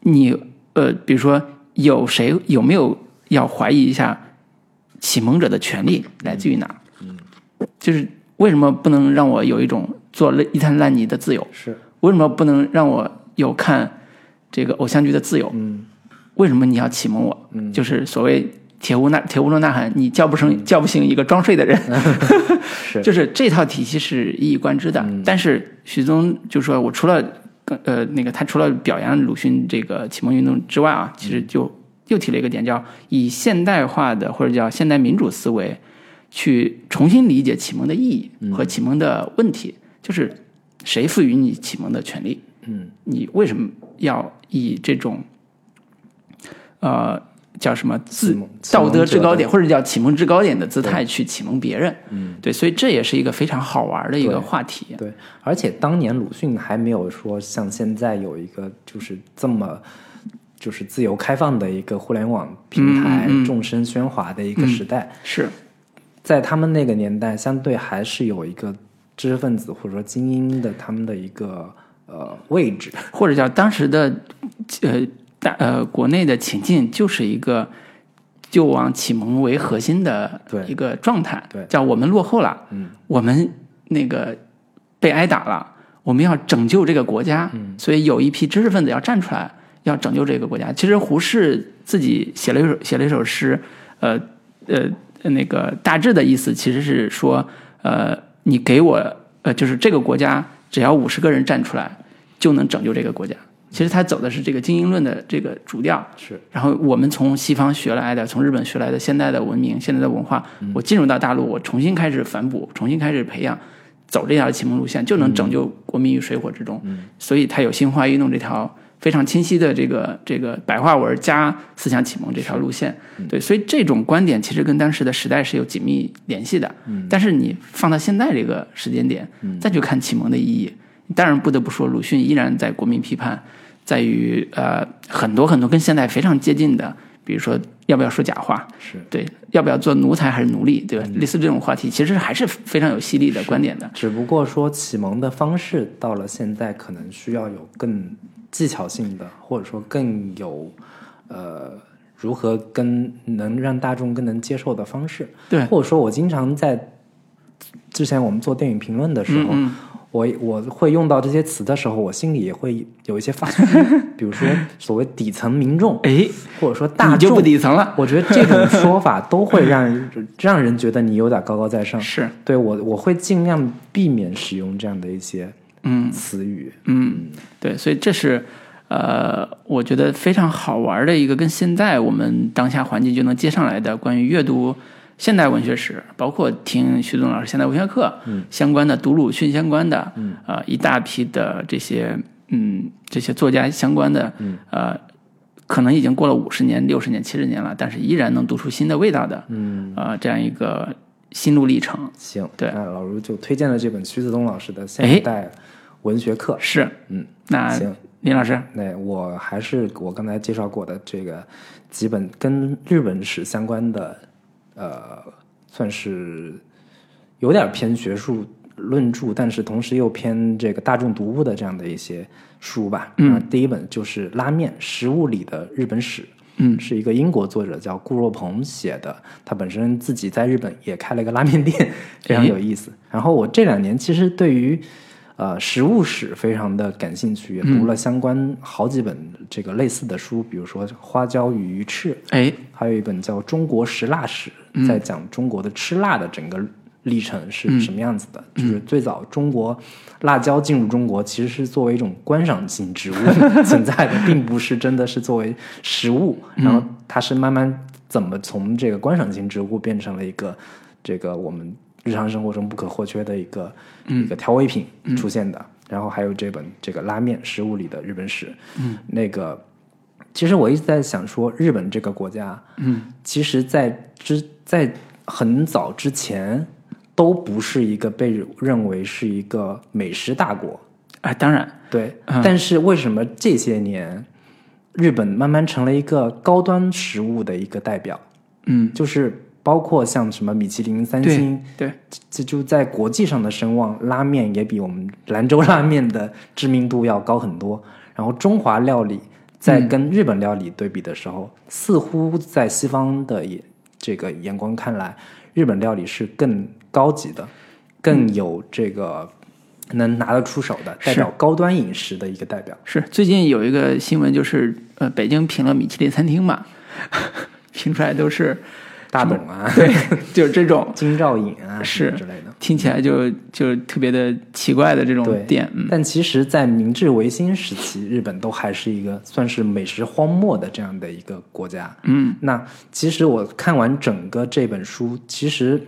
你呃，比如说有谁有没有要怀疑一下启蒙者的权利来自于哪？就是为什么不能让我有一种做了一滩烂泥的自由？是为什么不能让我有看这个偶像剧的自由？嗯为什么你要启蒙我？嗯就是所谓铁屋呐铁屋中呐喊，你叫不成叫不醒一个装睡的人。<laughs> <laughs> 是就是这套体系是一以贯之的。嗯但是许宗就说，我除了呃那个他除了表扬鲁迅这个启蒙运动之外啊，其实就又提了一个点，叫以现代化的或者叫现代民主思维去重新理解启蒙的意义嗯。和启蒙的问题，就是谁赋予你启蒙的权利？嗯。你为什么要以这种呃叫什么自道德制高点，或者叫启蒙制高点的姿态去启蒙别人？嗯，对，所以这也是一个非常好玩的一个话题。对，而且当年鲁迅还没有说像现在有一个就是这么就是自由开放的一个互联网平台，嗯嗯嗯。众生喧哗的一个时代，是，在他们那个年代，相对还是有一个知识分子或者说精英的他们的一个呃位置。或者叫当时的呃大呃国内的情境就是一个就往启蒙为核心的一个状态，对叫我们落后了，嗯，我们那个被挨打了，我们要拯救这个国家，嗯所以有一批知识分子要站出来，要拯救这个国家。其实胡适自己写了一首写了一首诗，呃呃那个大致的意思其实是说，呃，你给我呃就是这个国家只要五十个人站出来，就能拯救这个国家。其实他走的是这个精英论的这个主调，是。然后我们从西方学来的，从日本学来的现代的文明、现代的文化，我进入到大陆，我重新开始反哺，重新开始培养，走这条启蒙路线，就能拯救国民于水火之中。所以他有新化运动这条非常清晰的这个这个白话文加思想启蒙这条路线。对，所以这种观点其实跟当时的时代是有紧密联系的。嗯但是你放到现在这个时间点，再去看启蒙的意义，当然不得不说，鲁迅依然在国民批判。在于呃很多很多跟现在非常接近的，比如说要不要说假话，是，对，要不要做奴才还是奴隶，对吧？类似这种话题，其实还是非常有犀利的观点的。只不过说启蒙的方式到了现在，可能需要有更技巧性的，或者说更有呃如何跟能让大众更能接受的方式。对或者说我经常在之前我们做电影评论的时候，嗯我我会用到这些词的时候，我心里也会有一些发 <laughs> 虚，比如说所谓底层民众，哎，或者说大众就不众。底层了，我觉得这种说法都会让 <coughs> 让人觉得你有点高高在上。是，对我我会尽量避免使用这样的一些嗯。词语。嗯，对，所以这是呃，我觉得非常好玩的一个跟现在我们当下环境就能接上来的关于阅读现代文学史，包括听徐总老师现代文学课、相关的读鲁迅相关的，嗯。呃，一大批的这些嗯这些作家相关的，嗯。呃，可能已经过了五十年、六十年、七十年了，但是依然能读出新的味道的，嗯，呃，这样一个心路历程。行，对。那老卢就推荐了这本徐子东老师的《现代文学课》。是，嗯，那行，林老师，那我还是我刚才介绍过的这个几本跟日本史相关的，呃，算是有点偏学术论著，但是同时又偏这个大众读物的这样的一些书吧。嗯，第一本就是《拉面：食物里的日本史》。嗯，是一个英国作者叫顾若鹏写的，他本身自己在日本也开了一个拉面店，非常有意思。然后我这两年其实对于呃食物史非常的感兴趣，也读了相关好几本这个类似的书，比如说《花椒与鱼翅》，哎，还有一本叫《中国食辣史》，在讲中国的吃辣的整个历程是什么样子的。就是最早中国辣椒进入中国，其实是作为一种观赏性植物 <laughs> 存在的，并不是真的是作为食物。然后它是慢慢怎么从这个观赏性植物变成了一个这个我们日常生活中不可或缺的一个、一个调味品出现的。然后还有这本这个拉面食物里的日本史，嗯，那个其实我一直在想说，日本这个国家，嗯，其实在之在很早之前都不是一个被认为是一个美食大国，啊，当然，对。嗯。但是为什么这些年日本慢慢成了一个高端食物的一个代表？嗯。就是包括像什么米其林三星，对，这就在国际上的声望，拉面也比我们兰州拉面的知名度要高很多。然后中华料理在跟日本料理对比的时候，似乎在西方的眼这个眼光看来，日本料理是更高级的，更有这个能拿得出手的，代表高端饮食的一个代表。是最近有一个新闻，就是呃，北京评了米其林餐厅嘛，<laughs> 评出来都是大董啊，<laughs> 对，就是这种。<laughs> 金兆尹啊是之类的。听起来就就特别的奇怪的这种店，嗯，但其实，在明治维新时期，日本都还是一个算是美食荒漠的这样的一个国家。嗯，那其实我看完整个这本书，其实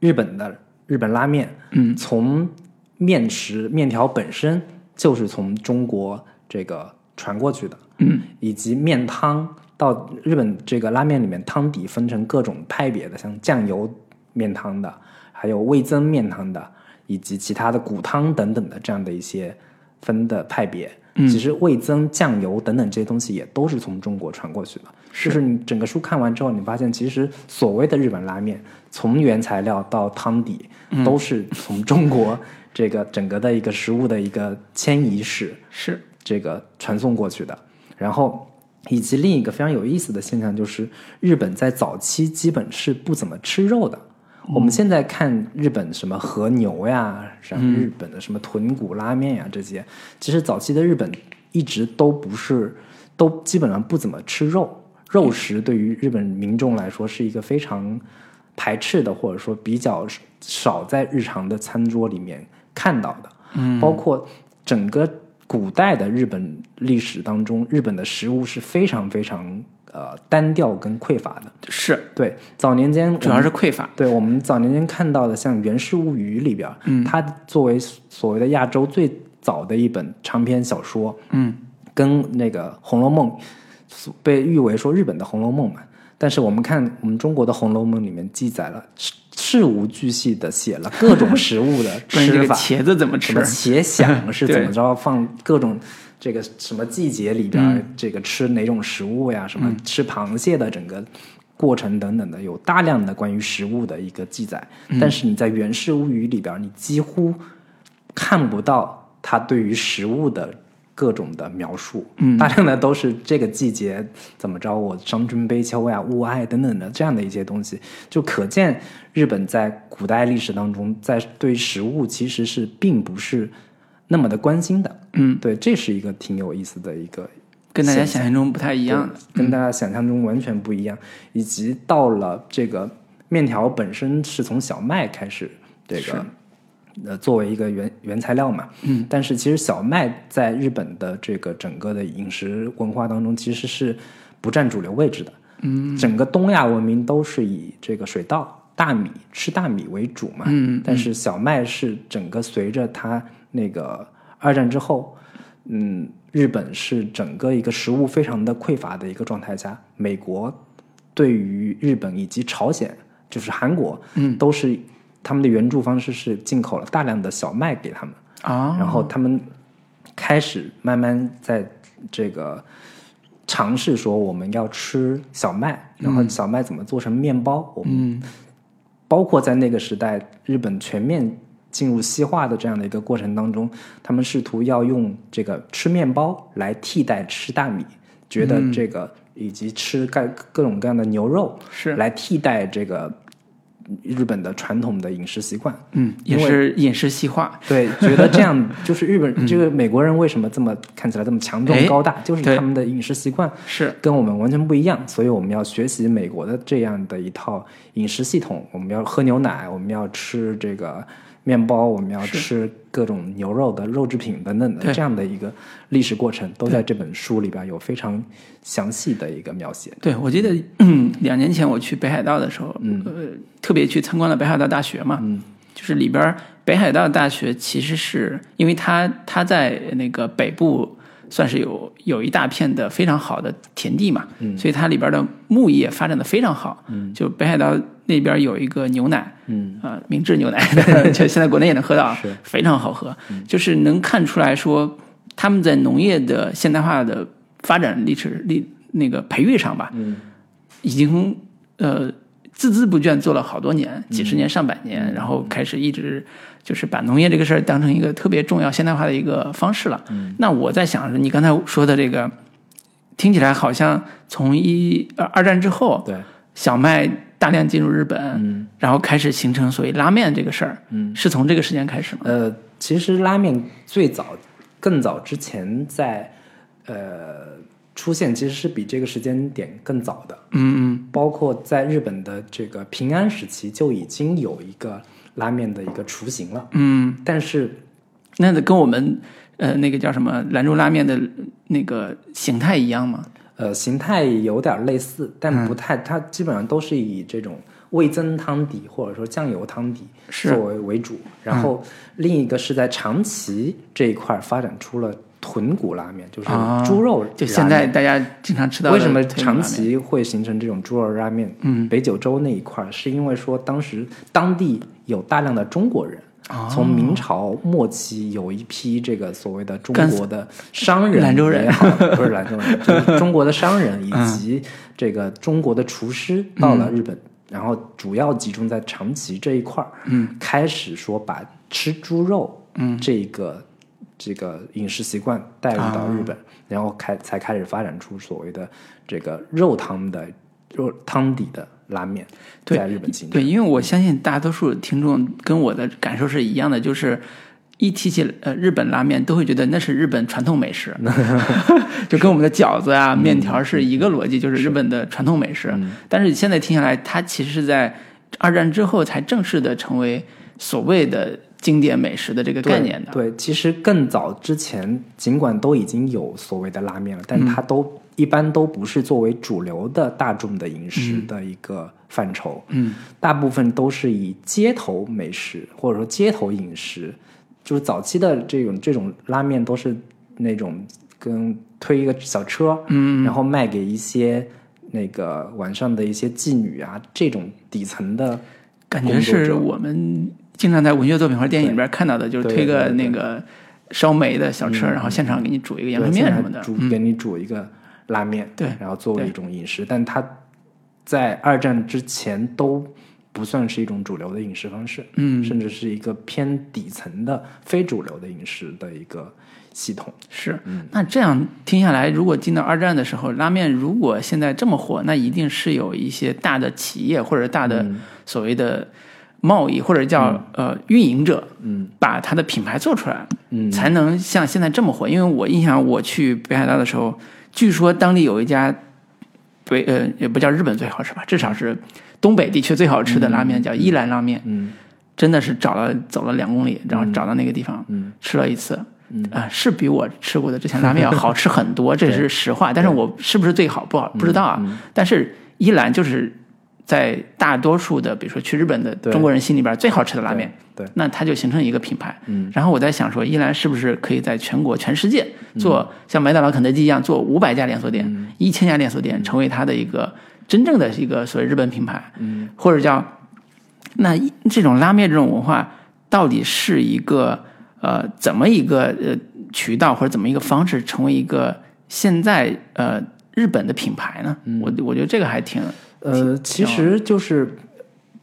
日本的日本拉面，嗯，从面食面条本身就是从中国这个传过去的，嗯，以及面汤到日本这个拉面里面汤底分成各种派别的，像酱油面汤的，还有味增面汤的，以及其他的骨汤等等的这样的一些分的派别。其实味增、酱油等等这些东西也都是从中国传过去的。就是你整个书看完之后，你发现其实所谓的日本拉面，从原材料到汤底，都是从中国这个整个的一个食物的一个迁移史是这个传送过去的。然后，以及另一个非常有意思的现象就是，日本在早期基本是不怎么吃肉的。我们现在看日本什么和牛呀，然后日本的什么豚骨拉面呀这些，其实早期的日本一直都不是，都基本上不怎么吃肉。肉食对于日本民众来说是一个非常排斥的，或者说比较少在日常的餐桌里面看到的。嗯，包括整个古代的日本历史当中，日本的食物是非常非常呃单调跟匮乏的。是，对，早年间主要是匮乏，对我们早年间看到的，像《源氏物语》里边，嗯，它作为所谓的亚洲最早的一本长篇小说，嗯，跟那个《红楼梦》被誉为说日本的《红楼梦》嘛。但是我们看我们中国的《红楼梦》里面记载了事事无巨细的写了各种食物的 <laughs> 吃法，茄子怎么吃什么，<laughs> 茄想是怎么着放各种这个什么季节里边这个吃哪种食物呀，什么吃螃蟹的整个过程等等的，有大量的关于食物的一个记载。嗯。但是你在《源氏物语》里边，你几乎看不到他对于食物的各种的描述，嗯大量的都是这个季节怎么着，我伤春悲秋呀、物哀等等的这样的一些东西，就可见日本在古代历史当中，在对食物其实是并不是那么的关心的。嗯，对，这是一个挺有意思的一个跟大家想象中不太一样的。跟大家想象中完全不一样。以及到了这个面条本身是从小麦开始，这个呃作为一个原原材料嘛，嗯，但是其实小麦在日本的这个整个的饮食文化当中其实是不占主流位置的，嗯，整个东亚文明都是以这个水稻。大米吃大米为主嘛，嗯。嗯。但是小麦是整个随着它那个二战之后，嗯，日本是整个一个食物非常的匮乏的一个状态下，美国对于日本以及朝鲜，就是韩国，嗯，都是他们的援助方式是进口了大量的小麦给他们，啊，然后他们开始慢慢在这个尝试说我们要吃小麦，然后小麦怎么做成面包，我们嗯。包括在那个时代，日本全面进入西化的这样的一个过程当中，他们试图要用这个吃面包来替代吃大米，觉得这个、以及吃各各种各样的牛肉是。来替代这个日本的传统的饮食习惯。嗯，也是饮食细化，对，觉得这样 <laughs> 就是日本、这个美国人为什么这么看起来这么强壮高大，就是他们的饮食习惯是跟我们完全不一样，所以我们要学习美国的这样的一套饮食系统。我们要喝牛奶，我们要吃这个面包，我们要吃各种牛肉的肉制品等等的这样的一个历史过程，都在这本书里边有非常详细的一个描写。对，我记得嗯 <clears throat> 两年前我去北海道的时候，嗯。呃，特别去参观了北海道大学嘛，嗯，就是里边北海道大学其实是因为它它在那个北部算是有有一大片的非常好的田地嘛，嗯所以它里边的牧业发展的非常好，嗯。就北海道那边有一个牛奶，嗯啊、明治牛奶，<laughs> 就现在国内也能喝到 <laughs> 非常好喝，就是能看出来说他们在农业的现代化的发展历史历那个培育上吧，嗯已经呃孜孜不倦做了好多年，几十年、上百年，然后开始一直就是把农业这个事儿当成一个特别重要现代化的一个方式了。那我在想，你刚才说的这个，听起来好像从一二二战之后，对，小麦大量进入日本，嗯然后开始形成所谓拉面这个事儿，嗯，是从这个时间开始吗？呃，其实拉面最早、更早之前在呃出现，其实是比这个时间点更早的。嗯包括在日本的这个平安时期就已经有一个拉面的一个雏形了，嗯。嗯，但是那得跟我们呃那个叫什么兰州拉面的那个形态一样吗？呃形态有点类似，但不太，它基本上都是以这种味增汤底或者说酱油汤底作为为主，然后另一个是在长崎这一块发展出了豚骨拉面，就是啊猪肉现在大家经常吃到的为什么长崎会形成这种猪肉拉面？嗯，北九州那一块儿是因为说当时当地有大量的中国人。哦。从明朝末期有一批这个所谓的中国的商人，兰州人，<laughs> 不是兰州人，就是中国的商人以嗯及这个中国的厨师到了日本，然后主要集中在长崎这一块儿，嗯，开始说把吃猪肉，嗯，这个这个饮食习惯带入到日本，然后开才开始发展出所谓的这个肉汤的肉汤底的拉面，对在日本形成。对，因为我相信大多数听众跟我的感受是一样的，就是一提起呃日本拉面，都会觉得那是日本传统美食 <laughs> <laughs> 就跟我们的饺子啊、面条是一个逻辑，就是日本的传统美食。但是现在听下来，它其实是在二战之后才正式的成为所谓的经典美食的这个概念的。对，其实更早之前，尽管都已经有所谓的拉面了，但它都、一般都不是作为主流的大众的饮食的一个范畴。嗯，大部分都是以街头美食或者说街头饮食，就是早期的这种这种拉面都是那种跟推一个小车，嗯，然后卖给一些那个晚上的一些妓女啊这种底层的感觉是我们经常在文学作品或者电影里边看到的，就是推个那个烧煤的小车，然后现场给你煮一个羊肉面什么的。嗯煮给你煮一个拉面，对然后作为一种饮食，但它在二战之前都不算是一种主流的饮食方式，嗯，甚至是一个偏底层的非主流的饮食的一个系统。是，那这样听下来，如果进到二战的时候，拉面如果现在这么火，那一定是有一些大的企业或者大的所谓的贸易或者叫、呃运营者，嗯，把它的品牌做出来，嗯。才能像现在这么火。因为我印象我去北海道的时候，据说当地有一家北呃也不叫日本最好吃吧，至少是东北地区最好吃的拉面，叫伊兰拉面。嗯。真的是找了走了两公里，然后找到那个地方，嗯。吃了一次，嗯。啊、是比我吃过的之前拉面要好吃很多，<laughs> 这是实话。但是我是不是最好不好不知道啊。嗯。但是依兰就是在大多数的，比如说去日本的中国人心里边最好吃的拉面，对，那它就形成一个品牌。嗯。然后我在想说，依兰是不是可以在全国、全世界做像麦当劳、肯德基一样做五百家连锁店、嗯。一千家连锁店，成为它的一个真正的一个所谓日本品牌，嗯。或者叫那这种拉面这种文化到底是一个呃怎么一个呃渠道或者怎么一个方式成为一个现在呃日本的品牌呢？我我觉得这个还挺呃，其实就是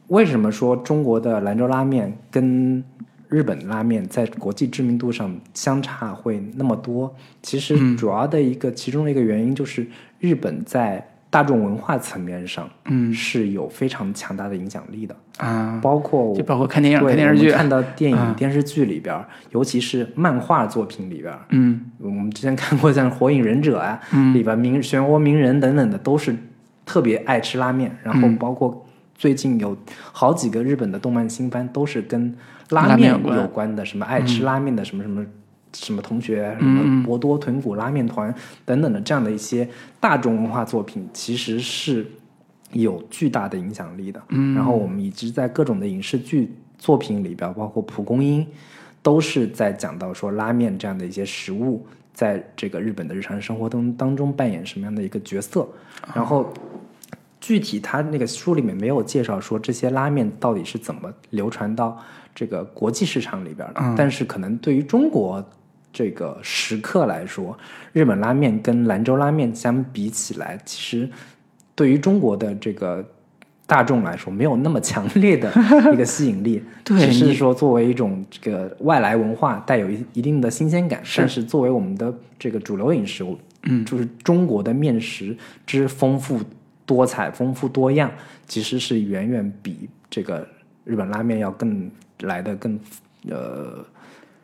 为什么说中国的兰州拉面跟日本拉面在国际知名度上相差会那么多？其实嗯。主要的一个、其中的一个原因就是日本在大众文化层面上，嗯。是有非常强大的影响力的，啊，包括就包括看电影、对看电视剧，看到电影、啊电视剧里边儿，尤其是漫画作品里边，嗯。我们之前看过像《火影忍者》啊，嗯。里边名漩涡鸣人等等的，都是特别爱吃拉面。然后嗯包括最近有好几个日本的动漫新番，都是跟拉面有关的，什么爱吃拉面的什么什么。什么同学，什嗯么博多豚骨拉面团等等的这样的一些大众文化作品，其实是有巨大的影响力的。嗯，然后我们一直在各种的影视剧作品里边，包括蒲公英，都是在讲到说拉面这样的一些食物，在这个日本的日常生活当当中扮演什么样的一个角色。然后具体他那个书里面没有介绍说这些拉面到底是怎么流传到这个国际市场里边的，但是可能对于中国。这个食客来说，日本拉面跟兰州拉面相比起来，其实对于中国的这个大众来说没有那么强烈的一个吸引力，对 <laughs> 只是说作为一种这个外来文化带有一一定的新鲜感，是。但是作为我们的这个主流饮食，嗯，就是中国的面食之丰富多彩、丰富多样，其实是远远比这个日本拉面要更来的更呃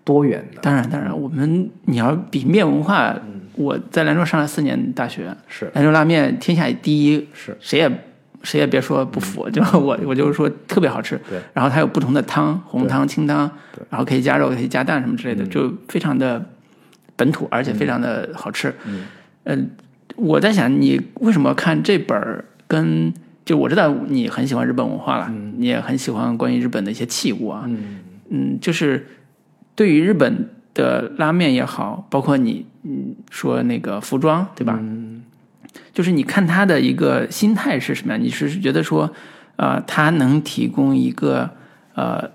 多元的，当然，当然，我们你要比面文化，我在兰州上了四年大学，是。兰州拉面天下第一，是。谁也谁也别说不服，就我我就是说特别好吃。对，然后它有不同的汤，红汤、清汤，然后可以加肉，可以加蛋什么之类的，就非常的本土，而且非常的好吃。嗯，嗯，我在想，你为什么看这本儿跟就我知道你很喜欢日本文化了，你也很喜欢关于日本的一些器物啊，嗯。嗯，就是对于日本的拉面也好，包括你嗯说那个服装，对吧？嗯。就是你看他的一个心态是什么？样？你是觉得说，呃，他能提供一个呃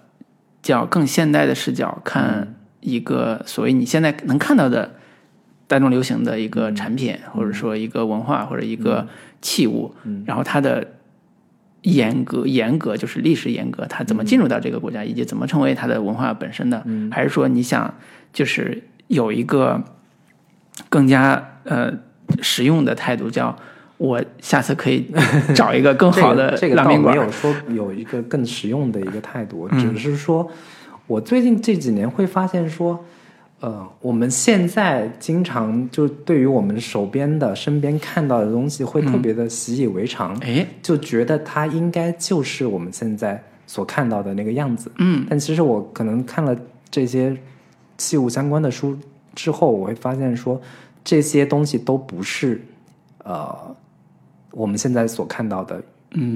叫更现代的视角看一个所谓你现在能看到的大众流行的一个产品，或者说一个文化或者一个器物，然后它的严格严格就是历史严格，它怎么进入到这个国家，以及怎么成为它的文化本身的，还是说你想就是有一个更加呃实用的态度，叫我下次可以找一个更好 <laughs> 的这个、这个倒拉面馆。没有说有一个更实用的一个态度，只是说我最近这几年会发现说，呃，我们现在经常就对于我们手边的、身边看到的东西，会特别的习以为常，哎，就觉得它应该就是我们现在所看到的那个样子。嗯，但其实我可能看了这些器物相关的书之后，我会发现说，这些东西都不是呃我们现在所看到的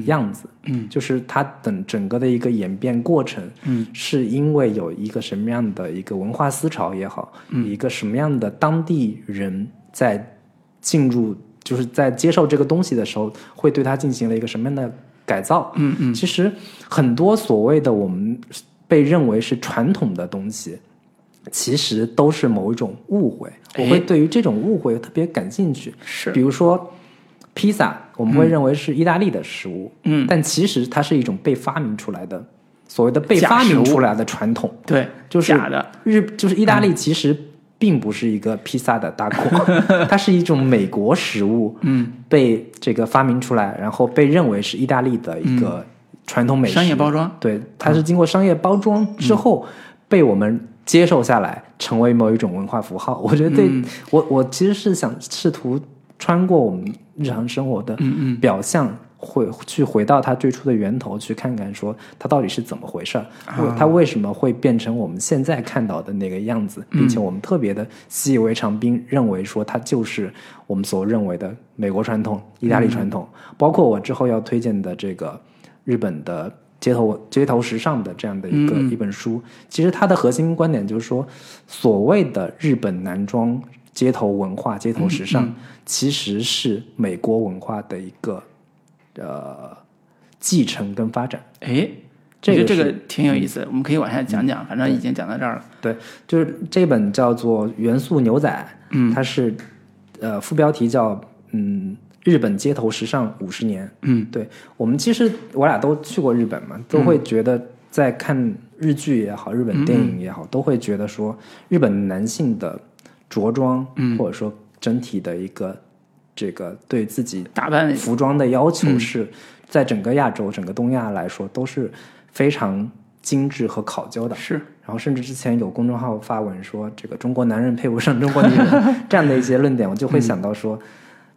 样子。嗯，就是它等整个的一个演变过程，嗯，是因为有一个什么样的一个文化思潮也好，嗯一个什么样的当地人在进入，就是在接受这个东西的时候，会对它进行了一个什么样的改造。嗯嗯，其实很多所谓的我们被认为是传统的东西，其实都是某一种误会。我哎会对于这种误会特别感兴趣。是比如说披萨，我们会认为是意大利的食物，嗯，但其实它是一种被发明出来的，所谓的被发明出来的传统。对，就是假的，日就是意大利其实并不是一个披萨的大国，<laughs> 它是一种美国食物，嗯，被这个发明出来，然后被认为是意大利的一个传统美食。商业包装，对，它是经过商业包装之后被我们接受下来，成为某一种文化符号。我觉得对、嗯。我我其实是想试图穿过我们日常生活的嗯嗯。表象。会去回到它最初的源头，去看看说它到底是怎么回事儿，啊。它为什么会变成我们现在看到的那个样子，并且我们特别的习以为常，并认为说它就是我们所认为的美国传统、意大利传统，包括我之后要推荐的这个日本的街头街头时尚的这样的一个、一本书，其实它的核心观点就是说，所谓的日本男装街头文化、街头时尚，其实是美国文化的一个呃继承跟发展。哎，这个这个挺有意思，我们可以往下讲讲，反正已经讲到这儿了。对，就是这本叫做《元素牛仔》，嗯它是呃副标题叫嗯日本街头时尚五十年。嗯，对我们其实我俩都去过日本嘛，都会觉得在看日剧也好，日本电影也好，都会觉得说日本男性的着装，嗯。或者说整体的一个这个对自己打扮。服装的要求嗯。是在整个亚洲、整个东亚来说都是非常精致和考究的。是，然后甚至之前有公众号发文说这个中国男人配不上中国女人 <laughs> 这样的一些论点，我就会想到说，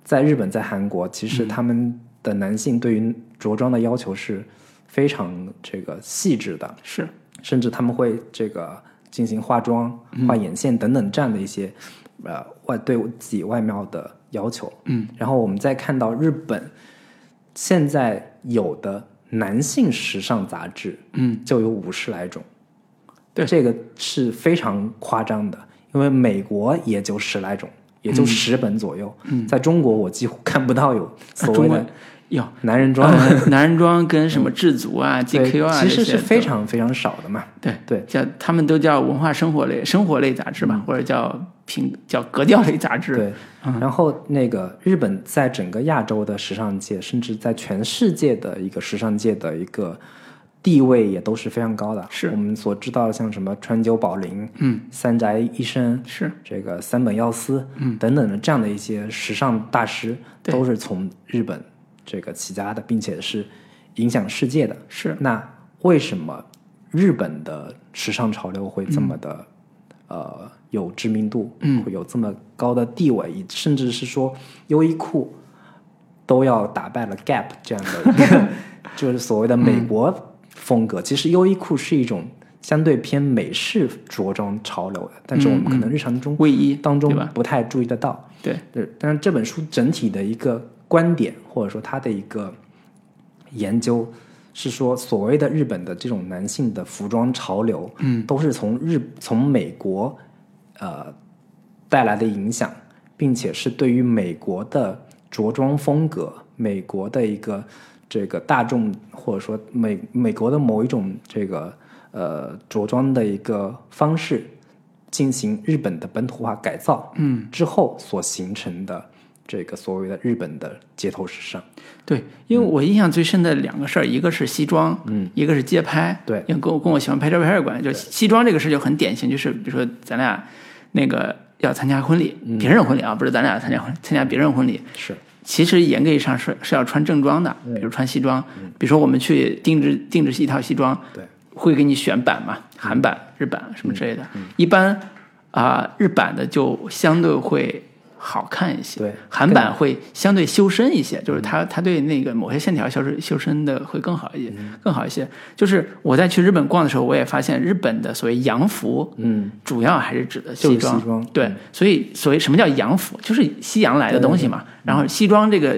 在日本、在韩国，其实他们的男性对于着装的要求是非常这个细致的，是，甚至他们会这个进行化妆、画眼线等等这样的一些呃外对自己外貌的要求。嗯，然后我们再看到日本现在有的男性时尚杂志，嗯，就有五十来种。对这个是非常夸张的，因为美国也就十来种，也就十本左右。嗯，在中国我几乎看不到有所谓的有男人装，呃 <laughs> 男人装跟什么智足啊、对 GQ 啊，其实是非常非常少的嘛。对对，叫他们都叫文化生活类、生活类杂志吧，或者叫评叫格调类杂志。对，然后那个日本在整个亚洲的时尚界，甚至在全世界的一个时尚界的一个地位也都是非常高的。是。我们所知道的，像什么川久保玲、嗯，三宅一生、是。这个三本耀司，嗯，等等的这样的一些时尚大师，对。都是从日本这个起家的，并且是影响世界的。是，那为什么日本的时尚潮流会这么的、嗯呃有知名度，嗯，会有这么高的地位，以甚至是说优衣库都要打败了 Gap 这样的一个 <laughs> 就是所谓的美国风格。其实优衣库是一种相对偏美式着装潮流的，但是我们可能日常中卫衣当中？不太注意得到。对，对，但是这本书整体的一个观点，或者说他的一个研究，是说所谓的日本的这种男性的服装潮流，嗯，都是从日从美国呃带来的影响，并且是对于美国的着装风格、美国的一个这个大众或者说美美国的某一种这个呃着装的一个方式进行日本的本土化改造，嗯，之后所形成的这个所谓的日本的街头时尚，对，因为我印象最深的两个事儿，一个是西装，嗯，一个是街拍，对。因为跟我跟我喜欢拍照片有关系。就西装这个事就很典型，就是比如说咱俩那个要参加婚礼，别人婚礼啊，不是咱俩参加婚参加别人婚礼，是。其实严格意义上是是要穿正装的，比如穿西装，比如说我们去定制定制一套西装，对，会给你选版嘛，韩版、日版什么之类的。一般啊、日版的就相对会好看一些，对韩版会相对修身一些，就是它它对那个某些线条修饰修身的会更好一些，更好一些。就是我在去日本逛的时候，我也发现日本的所谓洋服，嗯，主要还是指的西装。对，所以所谓什么叫洋服，就是西洋来的东西嘛。然后西装这个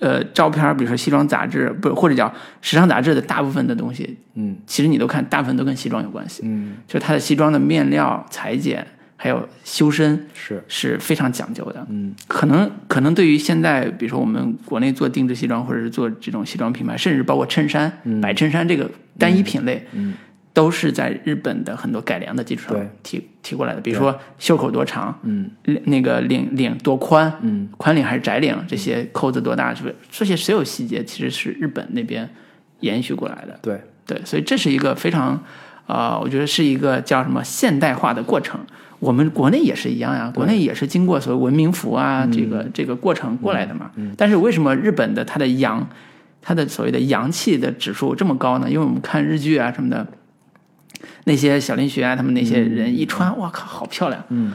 呃照片，比如说西装杂志，不或者叫时尚杂志的大部分的东西，嗯。其实你都看，大部分都跟西装有关系。嗯。就是它的西装的面料、裁剪还有修身是是非常讲究的。嗯可能可能对于现在，比如说我们国内做定制西装，或者是做这种西装品牌，甚至包括衬衫、白衬衫这个单一品类，嗯都是在日本的很多改良的基础上提提过来的。比如说袖口多长，嗯那个领领多宽，嗯宽领还是窄领，这些扣子多大，是不是这些所有细节其实是日本那边延续过来的。对对，所以这是一个非常，呃，我觉得是一个叫什么现代化的过程。我们国内也是一样呀，国内也是经过所谓文明服啊、这个这个过程过来的嘛。但是为什么日本的它的洋，它的所谓的洋气的指数这么高呢？因为我们看日剧啊什么的，那些小林学啊，他们那些人一穿，哇靠，好漂亮！嗯。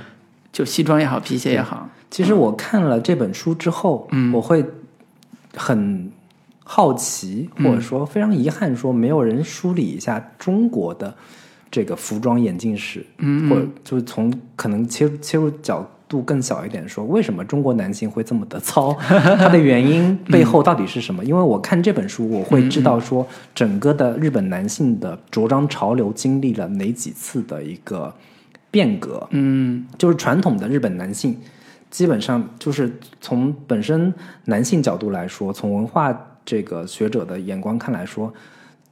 就西装也好，皮鞋也好，其实我看了这本书之后，嗯我会很好奇，嗯或者说非常遗憾，说没有人梳理一下中国的这个服装演进史，嗯或者就是从可能切入切入角度更小一点说，为什么中国男性会这么的糙？<laughs> 它的原因背后到底是什么？因为我看这本书，我会知道说，整个的日本男性的着装潮流经历了哪几次的一个变革，嗯就是传统的日本男性，基本上就是从本身男性角度来说，从文化这个学者的眼光看来说，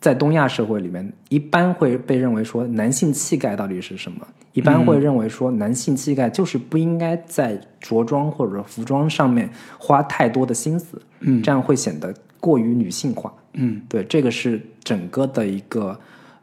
在东亚社会里面，一般会被认为说男性气概到底是什么？一般会认为说男性气概就是不应该在着装或者服装上面花太多的心思，嗯这样会显得过于女性化。嗯对，这个是整个的一个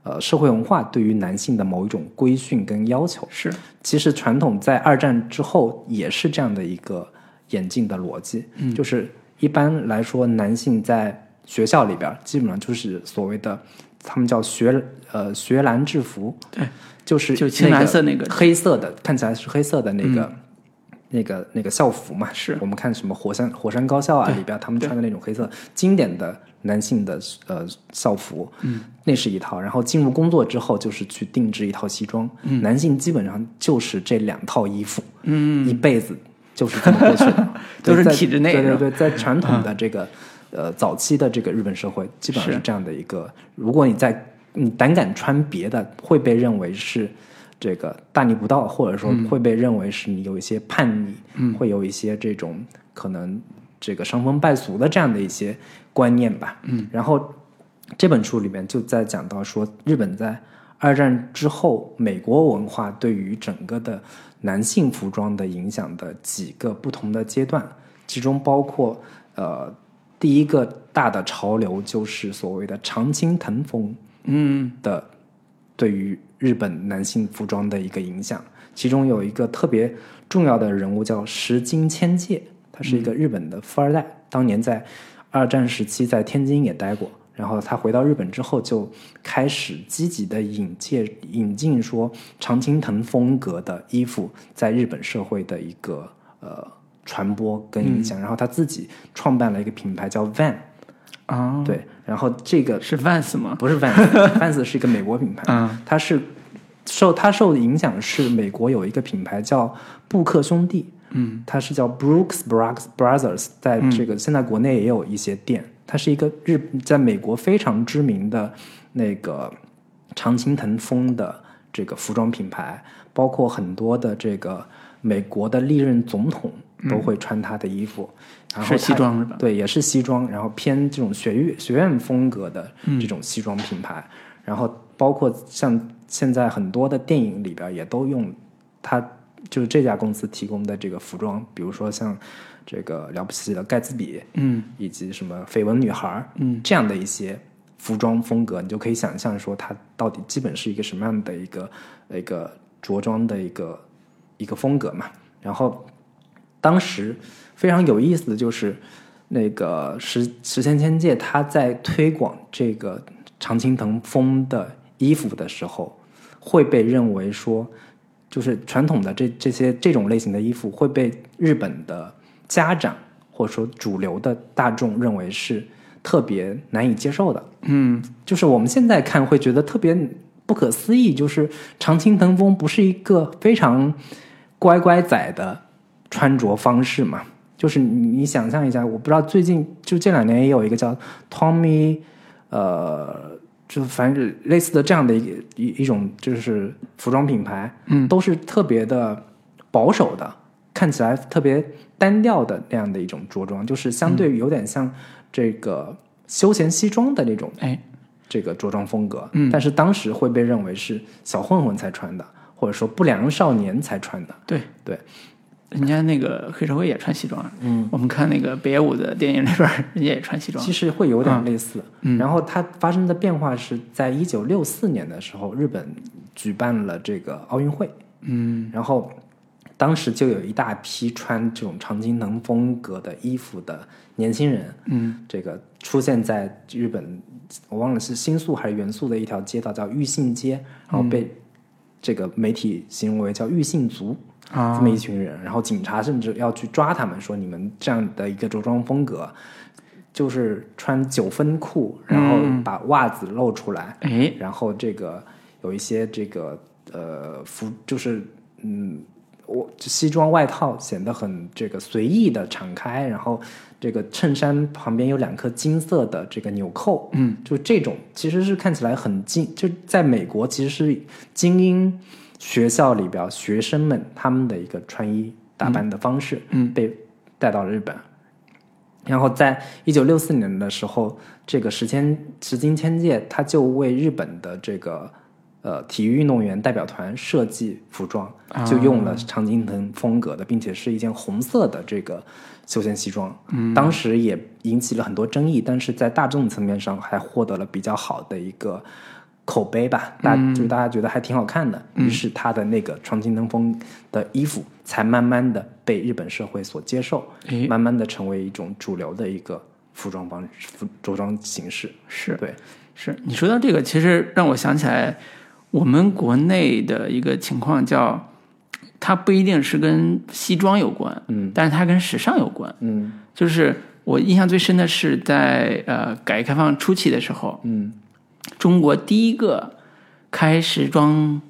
呃社会文化对于男性的某一种规训跟要求。是其实传统在二战之后也是这样的一个演进的逻辑，嗯就是一般来说，男性在学校里边基本上就是所谓的他们叫学呃学蓝制服，对，就是就青蓝色那个。嗯黑色的，看起来是黑色的那个。那个那个校服嘛，是。我们看什么火山火山高校啊里边，他们穿的那种黑色经典的男性的呃校服，嗯，那是一套。然后进入工作之后，就是去定制一套西装，嗯，男性基本上就是这两套衣服，嗯，一辈子就是这么过去的，<laughs> 都是在体制内对对对，在传统的这个呃早期的这个日本社会，基本上是这样的一个，如果你在你胆敢穿别的，会被认为是。这个大逆不道，或者说会被认为是你有一些叛逆，会有一些这种可能这个伤风败俗的这样的一些观念吧。嗯，然后这本书里面就在讲到说，日本在二战之后，美国文化对于整个的男性服装的影响的几个不同的阶段，其中包括呃第一个大的潮流就是所谓的常青藤风，嗯。的对于日本男性服装的一个影响，其中有一个特别重要的人物叫石津千介，他是一个日本的富二代，当年在二战时期在天津也待过。然后他回到日本之后，就开始积极的引介引进说常青藤风格的衣服在日本社会的一个呃传播跟影响。然后他自己创办了一个品牌叫 Van 啊，对，然后这个是 Vans 吗？不是 Vans，Vans <laughs> 是一个美国品牌，嗯，它是受它受的影响是美国有一个品牌叫布克兄弟，嗯，它是叫 Brooks Brothers Brothers，在这个现在国内也有一些店。它是一个日在美国非常知名的那个常青藤风的这个服装品牌，包括很多的这个美国的历任总统都会穿他的衣服。然后是西装是吧？对，也是西装，然后偏这种学院学院风格的这种西装品牌。然后包括像现在很多的电影里边也都用他，就是这家公司提供的这个服装，比如说像。这个了不起的盖茨比，嗯，以及什么绯闻女孩，嗯，这样的一些服装风格，你就可以想象说它到底基本是一个什么样的一个一个着装的一个一个风格嘛。然后当时非常有意思的就是那个石石千千介他在推广这个常青藤风的衣服的时候，会被认为说，就是传统的这这些这种类型的衣服会被日本的家长或者说主流的大众认为是特别难以接受的，嗯，就是我们现在看会觉得特别不可思议，就是常青藤风不是一个非常乖乖仔的穿着方式嘛？就是你你想象一下，我不知道最近就这两年也有一个叫 Tommy，呃，就反正类似的这样的一个一一种就是服装品牌，嗯，都是特别的保守的，看起来特别。单调的那样的一种着装，就是相对有点像这个休闲西装的那种，哎，这个着装风格。嗯，但是当时会被认为是小混混才穿的，或者说不良少年才穿的。对对，人家那个黑社会也穿西装。嗯，我们看那个北野武的电影里边，人家也穿西装。其实会有点类似。嗯，然后它发生的变化是在一九六四年的时候，日本举办了这个奥运会。嗯，然后。当时就有一大批穿这种长津藤风格的衣服的年轻人，嗯，这个出现在日本，我忘了是新宿还是原宿的一条街道叫玉信街，然后被这个媒体形容为叫玉信族啊，这么一群人，然后警察甚至要去抓他们，说你们这样的一个着装风格，就是穿九分裤，然后把袜子露出来，哎，然后这个有一些这个呃服就是嗯。我西装外套显得很这个随意的敞开，然后这个衬衫旁边有两颗金色的这个纽扣，嗯，就这种其实是看起来很精，就在美国其实是精英学校里边学生们他们的一个穿衣打扮的方式，嗯，被带到了日本。然后在一九六四年的时候，这个石千石金千介他就为日本的这个。呃，体育运动员代表团设计服装就用了常青藤风格的，并且是一件红色的这个休闲西装。嗯，当时也引起了很多争议，但是在大众层面上还获得了比较好的一个口碑吧。大就是大家觉得还挺好看的，于是他的那个创新登峰的衣服才慢慢的被日本社会所接受，慢慢的成为一种主流的一个服装方服着装形式。是对，是。你说到这个，其实让我想起来。我们国内的一个情况叫，它不一定是跟西装有关，嗯，但是它跟时尚有关，嗯，就是我印象最深的是在呃改革开放初期的时候，嗯，中国第一个开时装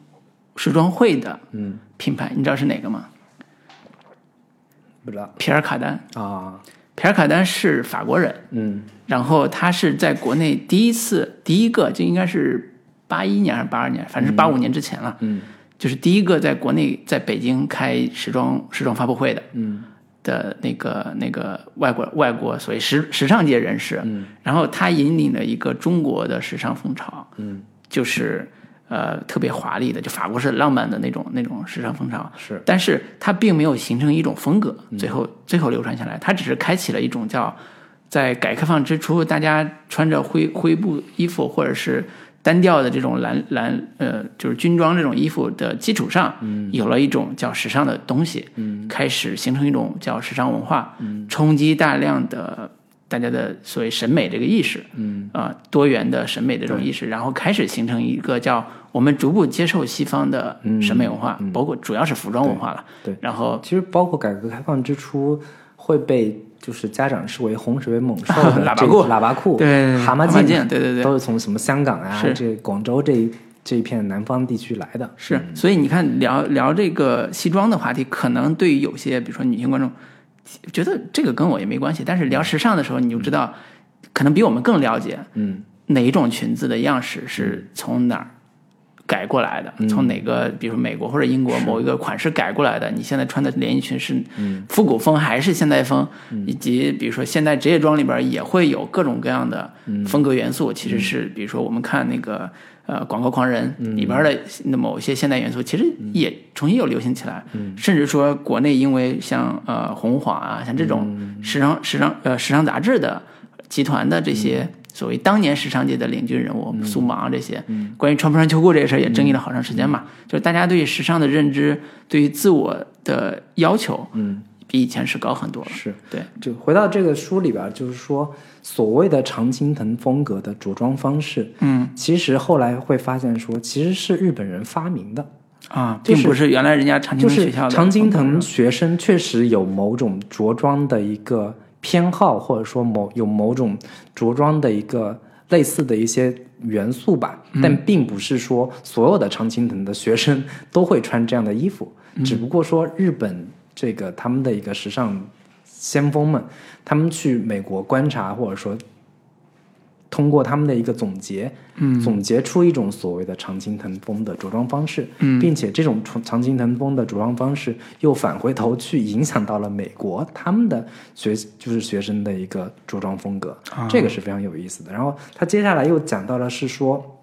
时装会的，嗯，品牌，你知道是哪个吗？不知道，皮尔卡丹。啊，皮尔卡丹是法国人，嗯，然后他是在国内第一次第一个，就应该是。八一年还是八二年，反正是八五年之前了。嗯，就是第一个在国内在北京开时装时装发布会的，嗯的那个那个外国外国所谓时时尚界人士，嗯，然后他引领了一个中国的时尚风潮，嗯，就是呃特别华丽的，就法国式浪漫的那种那种时尚风潮，是。但是它并没有形成一种风格，嗯。最后最后流传下来，它只是开启了一种叫在改革开放之初，大家穿着灰灰布衣服或者是单调的这种蓝蓝呃就是军装这种衣服的基础上，嗯。有了一种叫时尚的东西，开始形成一种叫时尚文化，冲击大量的。大家的所谓审美这个意识，嗯。啊、多元的审美的这种意识，然后开始形成一个叫我们逐步接受西方的审美文化，包括主要是服装文化了。嗯对。然后其实包括改革开放之初会被就是家长视为洪水为猛兽的 <laughs> 喇叭裤。喇叭裤、对蛤蟆镜，对对对。都是从什么香港啊、是。这广州这一这一片南方地区来的。是，所以你看聊聊这个西装的话题，可能对于有些比如说女性观众，觉得这个跟我也没关系，但是聊时尚的时候，你就知道，可能比我们更了解嗯。哪一种裙子的样式是从哪儿改过来的，从哪个比如说美国或者英国某一个款式改过来的，你现在穿的连衣裙是复古风还是现代风，以及比如说现代职业装里边也会有各种各样的风格元素，其实是比如说我们看那个呃广告狂人里边的那某些现代元素，其实也重新又流行起来，甚至说国内因为像呃红黄啊，像这种时尚时尚呃时尚杂志的集团的这些所谓当年时尚界的领军人物，苏芒啊这些，关于穿不穿秋裤这个事儿也争议了好长时间嘛。就是大家对于时尚的认知，对于自我的要求，嗯，比以前是高很多了。是。对，就回到这个书里边，就是说所谓的常青藤风格的着装方式，嗯其实后来会发现说，其实是日本人发明的。啊，并不是原来人家常青就是藤学校的常青藤学生确实有某种着装的一个偏好，或者说某有某种着装的一个类似的一些元素吧，嗯。但并不是说所有的常青藤的学生都会穿这样的衣服，嗯。只不过说日本这个他们的一个时尚先锋们，他们去美国观察，或者说通过他们的一个总结，嗯，总结出一种所谓的常青藤风的着装方式，嗯，并且这种常常青藤风的着装方式又返回头去影响到了美国他们的学就是学生的一个着装风格，这个是非常有意思的。然后他接下来又讲到了是说。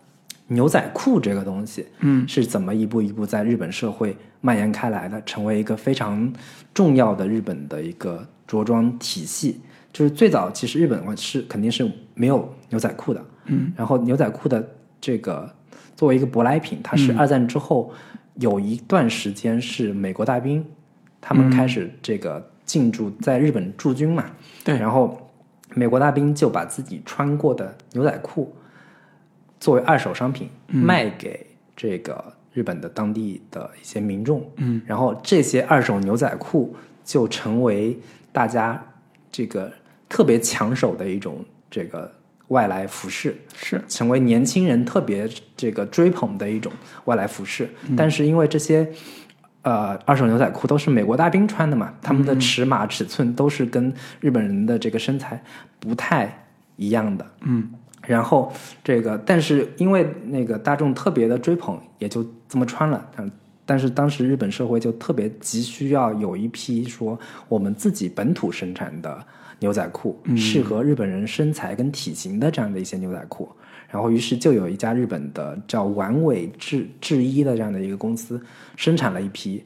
牛仔裤这个东西，嗯，是怎么一步一步在日本社会蔓延开来的，成为一个非常重要的日本的一个着装体系。就是最早其实日本是肯定是没有牛仔裤的，嗯，然后牛仔裤的这个作为一个舶来品，它是二战之后有一段时间是美国大兵他们开始这个进驻在日本驻军嘛，对。然后美国大兵就把自己穿过的牛仔裤作为二手商品卖给这个日本的当地的一些民众，嗯，然后这些二手牛仔裤就成为大家这个特别抢手的一种这个外来服饰，是成为年轻人特别这个追捧的一种外来服饰。但是因为这些呃二手牛仔裤都是美国大兵穿的嘛，他们的尺码尺寸都是跟日本人的这个身材不太一样的。嗯，然后这个，但是因为那个大众特别的追捧，也就这么穿了。但但是当时日本社会就特别急需要有一批说我们自己本土生产的牛仔裤，适合日本人身材跟体型的这样的一些牛仔裤。然后，于是就有一家日本的叫丸尾制制衣的这样的一个公司，生产了一批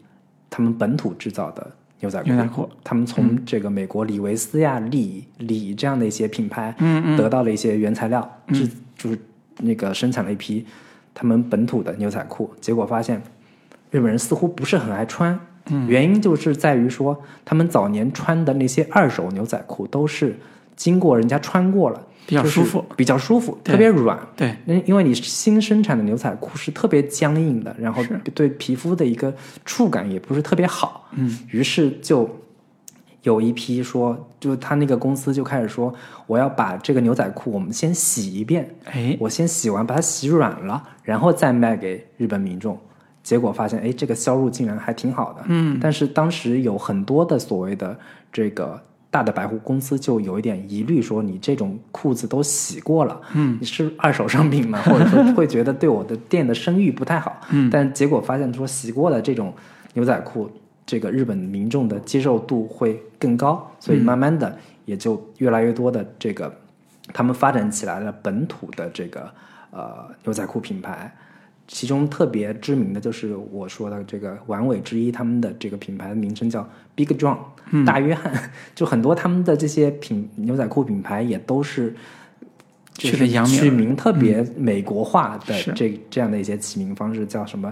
他们本土制造的牛仔裤。牛仔裤，他们从这个美国李维斯呀、李李这样的一些品牌，嗯得到了一些原材料，制就是那个生产了一批他们本土的牛仔裤。结果发现，日本人似乎不是很爱穿。原因就是在于说，他们早年穿的那些二手牛仔裤都是经过人家穿过了，比较舒服，比较舒服，特别软。对，那因为你新生产的牛仔裤是特别僵硬的，然后对皮肤的一个触感也不是特别好，嗯，于是就有一批说，就他那个公司就开始说，我要把这个牛仔裤我们先洗一遍，哎，我先洗完把它洗软了，然后再卖给日本民众。结果发现，哎，这个销路竟然还挺好的。嗯，但是当时有很多的所谓的这个大的百货公司就有一点疑虑，说你这种裤子都洗过了，嗯，你是二手商品吗？<laughs> 或者说会觉得对我的店的声誉不太好。嗯，但结果发现说洗过的这种牛仔裤这个日本民众的接受度会更高，所以慢慢的也就越来越多的这个他们发展起来了本土的这个呃牛仔裤品牌。其中特别知名的就是我说的这个丸尾之一，他们的这个品牌的名称叫 Big John，、大约翰。<laughs> 就很多他们的这些品牛仔裤品牌也都是就是取的洋名取名特别美国化的是。这这样的一些起名方式，叫什么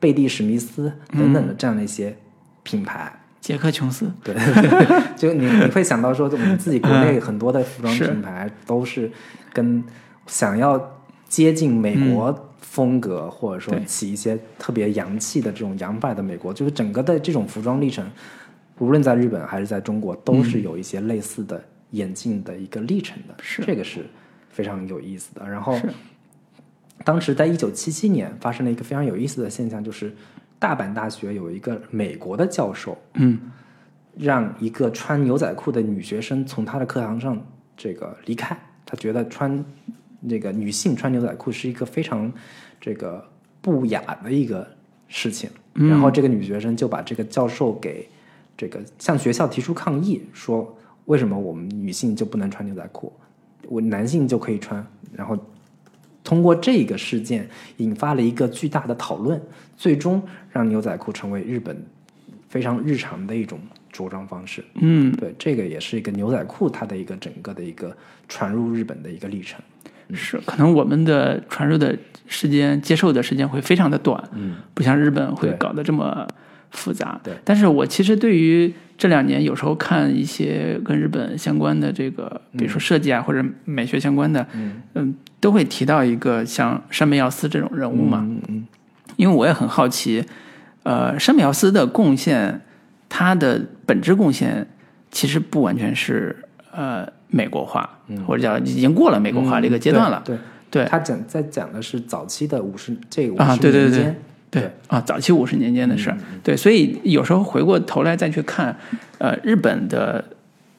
贝蒂史密斯等等的这样的一些品牌。杰克琼斯，对，<laughs> 就你你会想到说，我们自己国内很多的服装品牌都是跟想要接近美国风格，或者说起一些特别洋气的这种洋派的美国，就是整个的这种服装历程，无论在日本还是在中国，都是有一些类似的演进的一个历程的。是这个是非常有意思的。然后当时在一九七七年发生了一个非常有意思的现象，就是大阪大学有一个美国的教授，嗯，让一个穿牛仔裤的女学生从他的课堂上这个离开，他觉得穿这个女性穿牛仔裤是一个非常这个不雅的一个事情，然后这个女学生就把这个教授给这个向学校提出抗议，说为什么我们女性就不能穿牛仔裤，我男性就可以穿，然后通过这个事件引发了一个巨大的讨论，最终让牛仔裤成为日本非常日常的一种着装方式。嗯，对，这个也是一个牛仔裤它的一个整个的一个传入日本的一个历程。是，可能我们的传入的时间、接受的时间会非常的短，嗯，不像日本会搞得这么复杂。对，但是我其实对于这两年有时候看一些跟日本相关的这个，比如说设计啊、或者美学相关的，嗯都会提到一个像山本耀司这种人物嘛。嗯嗯因为我也很好奇，呃，山本耀司的贡献，他的本质贡献其实不完全是呃美国化，或者叫已经过了美国化这个阶段了。嗯对，对。他讲在讲的是早期的五十这五啊十对对对年间，对啊，早期五十年间的事对，所以有时候回过头来再去看，呃，日本的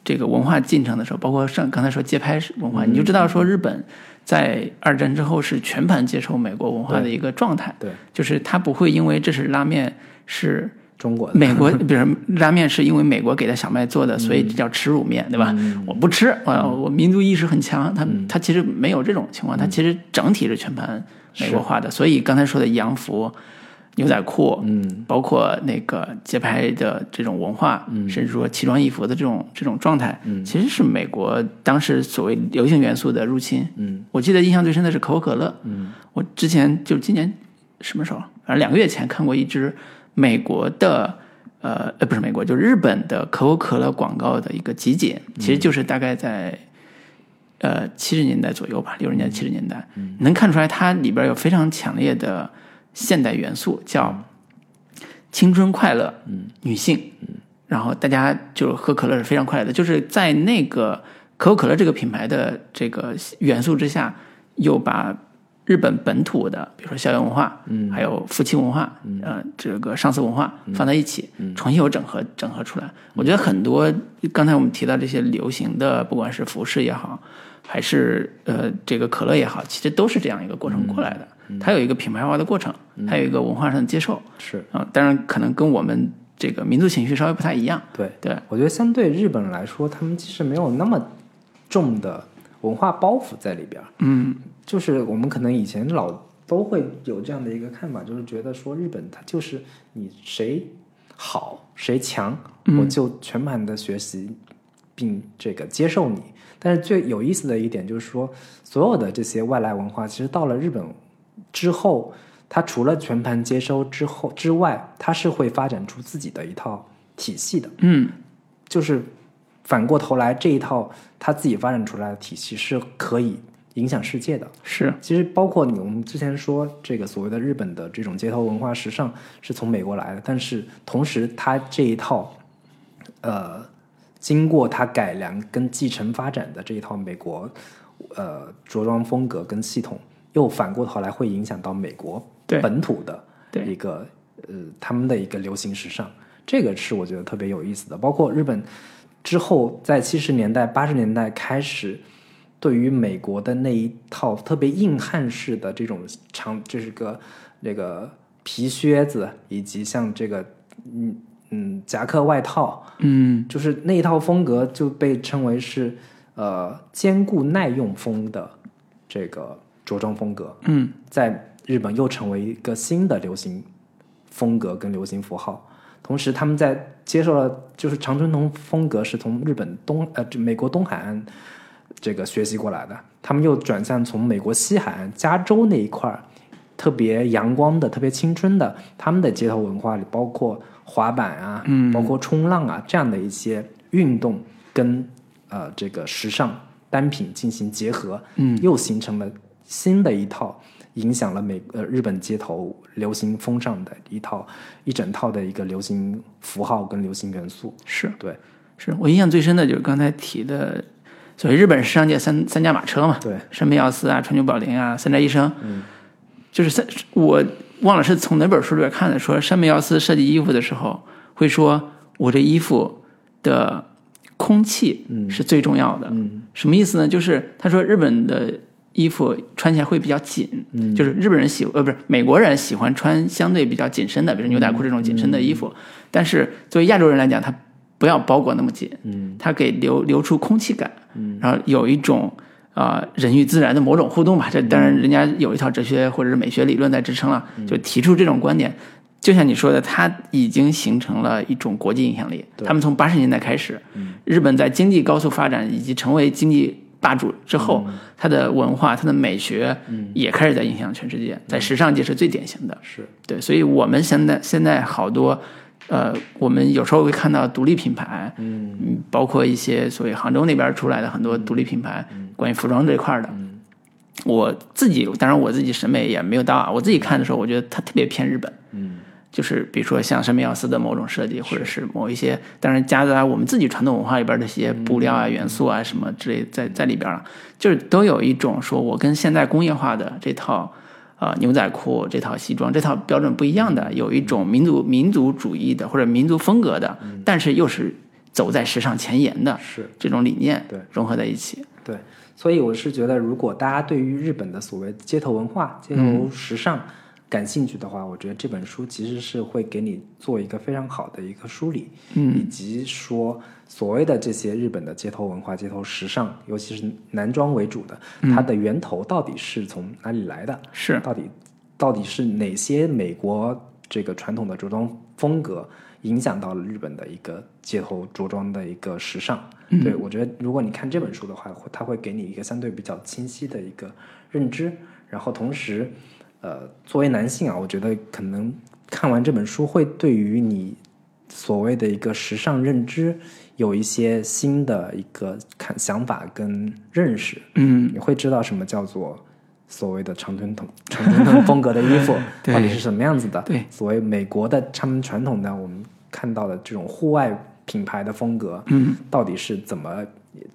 这个文化进程的时候，包括上刚才说街拍文化，你就知道说日本在二战之后是全盘接受美国文化的一个状态，对。就是他不会因为这是拉面是中国的。美国，<laughs> 比如拉面是因为美国给的小麦做的，所以这叫耻辱面，对吧？我不吃，我我民族意识很强，他他其实没有这种情况，他其实整体是全盘美国化的。所以刚才说的洋服、牛仔裤，嗯，包括那个街拍的这种文化，甚至说奇装异服的这种这种状态，其实是美国当时所谓流行元素的入侵。嗯，我记得印象最深的是可口可乐，嗯，我之前就今年什么时候，反正两个月前看过一支美国的，呃呃不是美国，就是日本的可口可乐广告的一个集锦，其实就是大概在。呃，七十年代左右吧，六十年代、七十年代，能看出来它里边有非常强烈的现代元素，叫青春快乐，嗯，女性，嗯，然后大家就喝可乐是非常快乐的，就是在那个可口可乐这个品牌的这个元素之下，又把日本本土的，比如说校园文化，嗯，还有夫妻文化，嗯，呃，这个上司文化放在一起，嗯，重新有整合整合出来。我觉得很多刚才我们提到这些流行的，不管是服饰也好，还是呃这个可乐也好，其实都是这样一个过程过来的。它有一个品牌化的过程，它有一个文化上的接受。是。啊、当然可能跟我们这个民族情绪稍微不太一样。对。对，我觉得相对日本来说，他们其实没有那么重的文化包袱在里边儿。嗯，就是我们可能以前老都会有这样的一个看法，就是觉得说日本它就是你谁好谁强，我就全盘的学习并这个接受你。但是最有意思的一点就是说，所有的这些外来文化，其实到了日本之后，它除了全盘接收之后之外，它是会发展出自己的一套体系的。嗯，就是反过头来，这一套他自己发展出来的体系是可以影响世界的。是，其实包括你我们之前说这个所谓的日本的这种街头文化时尚是从美国来的，但是同时它这一套，呃，经过它改良跟继承发展的这一套美国呃着装风格跟系统，又反过头来会影响到美国本土的一个呃他们的一个流行时尚，这个是我觉得特别有意思的。包括日本之后在七十年代、八十年代开始，对于美国的那一套特别硬汉式的这种长，这是个这个皮靴子，以及像这个嗯嗯夹克外套，嗯。就是那一套风格就被称为是呃坚固耐用风的这个着装风格，嗯。在日本又成为一个新的流行风格跟流行符号。同时，他们在接受了就是常春藤风格是从日本东呃这美国东海岸这个学习过来的，他们又转向从美国西海岸加州那一块儿特别阳光的、特别青春的，他们的街头文化里包括滑板啊，嗯。包括冲浪啊这样的一些运动跟呃这个时尚单品进行结合，嗯，又形成了新的一套影响了美呃日本街头流行风尚的一套一整套的一个流行符号跟流行元素。是对。是我印象最深的就是刚才提的，所以日本时尚界三三驾马车嘛，对，山本耀司啊、川久保玲啊、三宅一生，嗯，就是三我忘了是从哪本书里边看的，说山本耀司设计衣服的时候会说，我这衣服的空气是最重要的，嗯。什么意思呢？就是他说日本的衣服穿起来会比较紧，嗯就是日本人喜呃不是美国人喜欢穿相对比较紧身的，比如牛仔裤这种紧身的衣服，但是作为亚洲人来讲，他不要包裹那么紧，嗯它给留留出空气感，嗯然后有一种啊、呃人与自然的某种互动吧。这当然人家有一套哲学或者是美学理论在支撑了，嗯就提出这种观点。就像你说的，它已经形成了一种国际影响力。他们从八十年代开始，嗯日本在经济高速发展以及成为经济霸主之后，嗯它的文化、它的美学也开始在影响全世界，在时尚界是最典型的。是对，所以我们现在现在好多，呃，我们有时候会看到独立品牌，嗯。嗯，包括一些所谓杭州那边出来的很多独立品牌，关于服装这一块儿的。我自己当然我自己审美也没有到啊，我自己看的时候，我觉得它特别偏日本，嗯。就是比如说像山本耀司的某种设计，或者是某一些，当然夹杂我们自己传统文化里边的一些布料啊、元素啊什么之类在在里边了，就是都有一种说我跟现代工业化的这套。啊、牛仔裤这套西装这套标准不一样的，有一种民族民族主义的或者民族风格的，但是又是走在时尚前沿的是。这种理念，对融合在一起。对，所以我是觉得，如果大家对于日本的所谓街头文化、街头时尚感兴趣的话，我觉得这本书其实是会给你做一个非常好的一个梳理，嗯以及说所谓的这些日本的街头文化、街头时尚，尤其是男装为主的，它的源头到底是从哪里来的？是，到底到底是哪些美国这个传统的着装风格影响到了日本的一个街头着装的一个时尚？对我觉得，如果你看这本书的话，它会给你一个相对比较清晰的一个认知，然后同时，呃，作为男性啊，我觉得可能看完这本书会对于你所谓的一个时尚认知有一些新的一个看想法跟认识。嗯，你会知道什么叫做所谓的长春藤常春藤风格的衣服 <laughs> 到底是什么样子的。对，所谓美国的他们传统的我们看到的这种户外品牌的风格，嗯，到底是怎么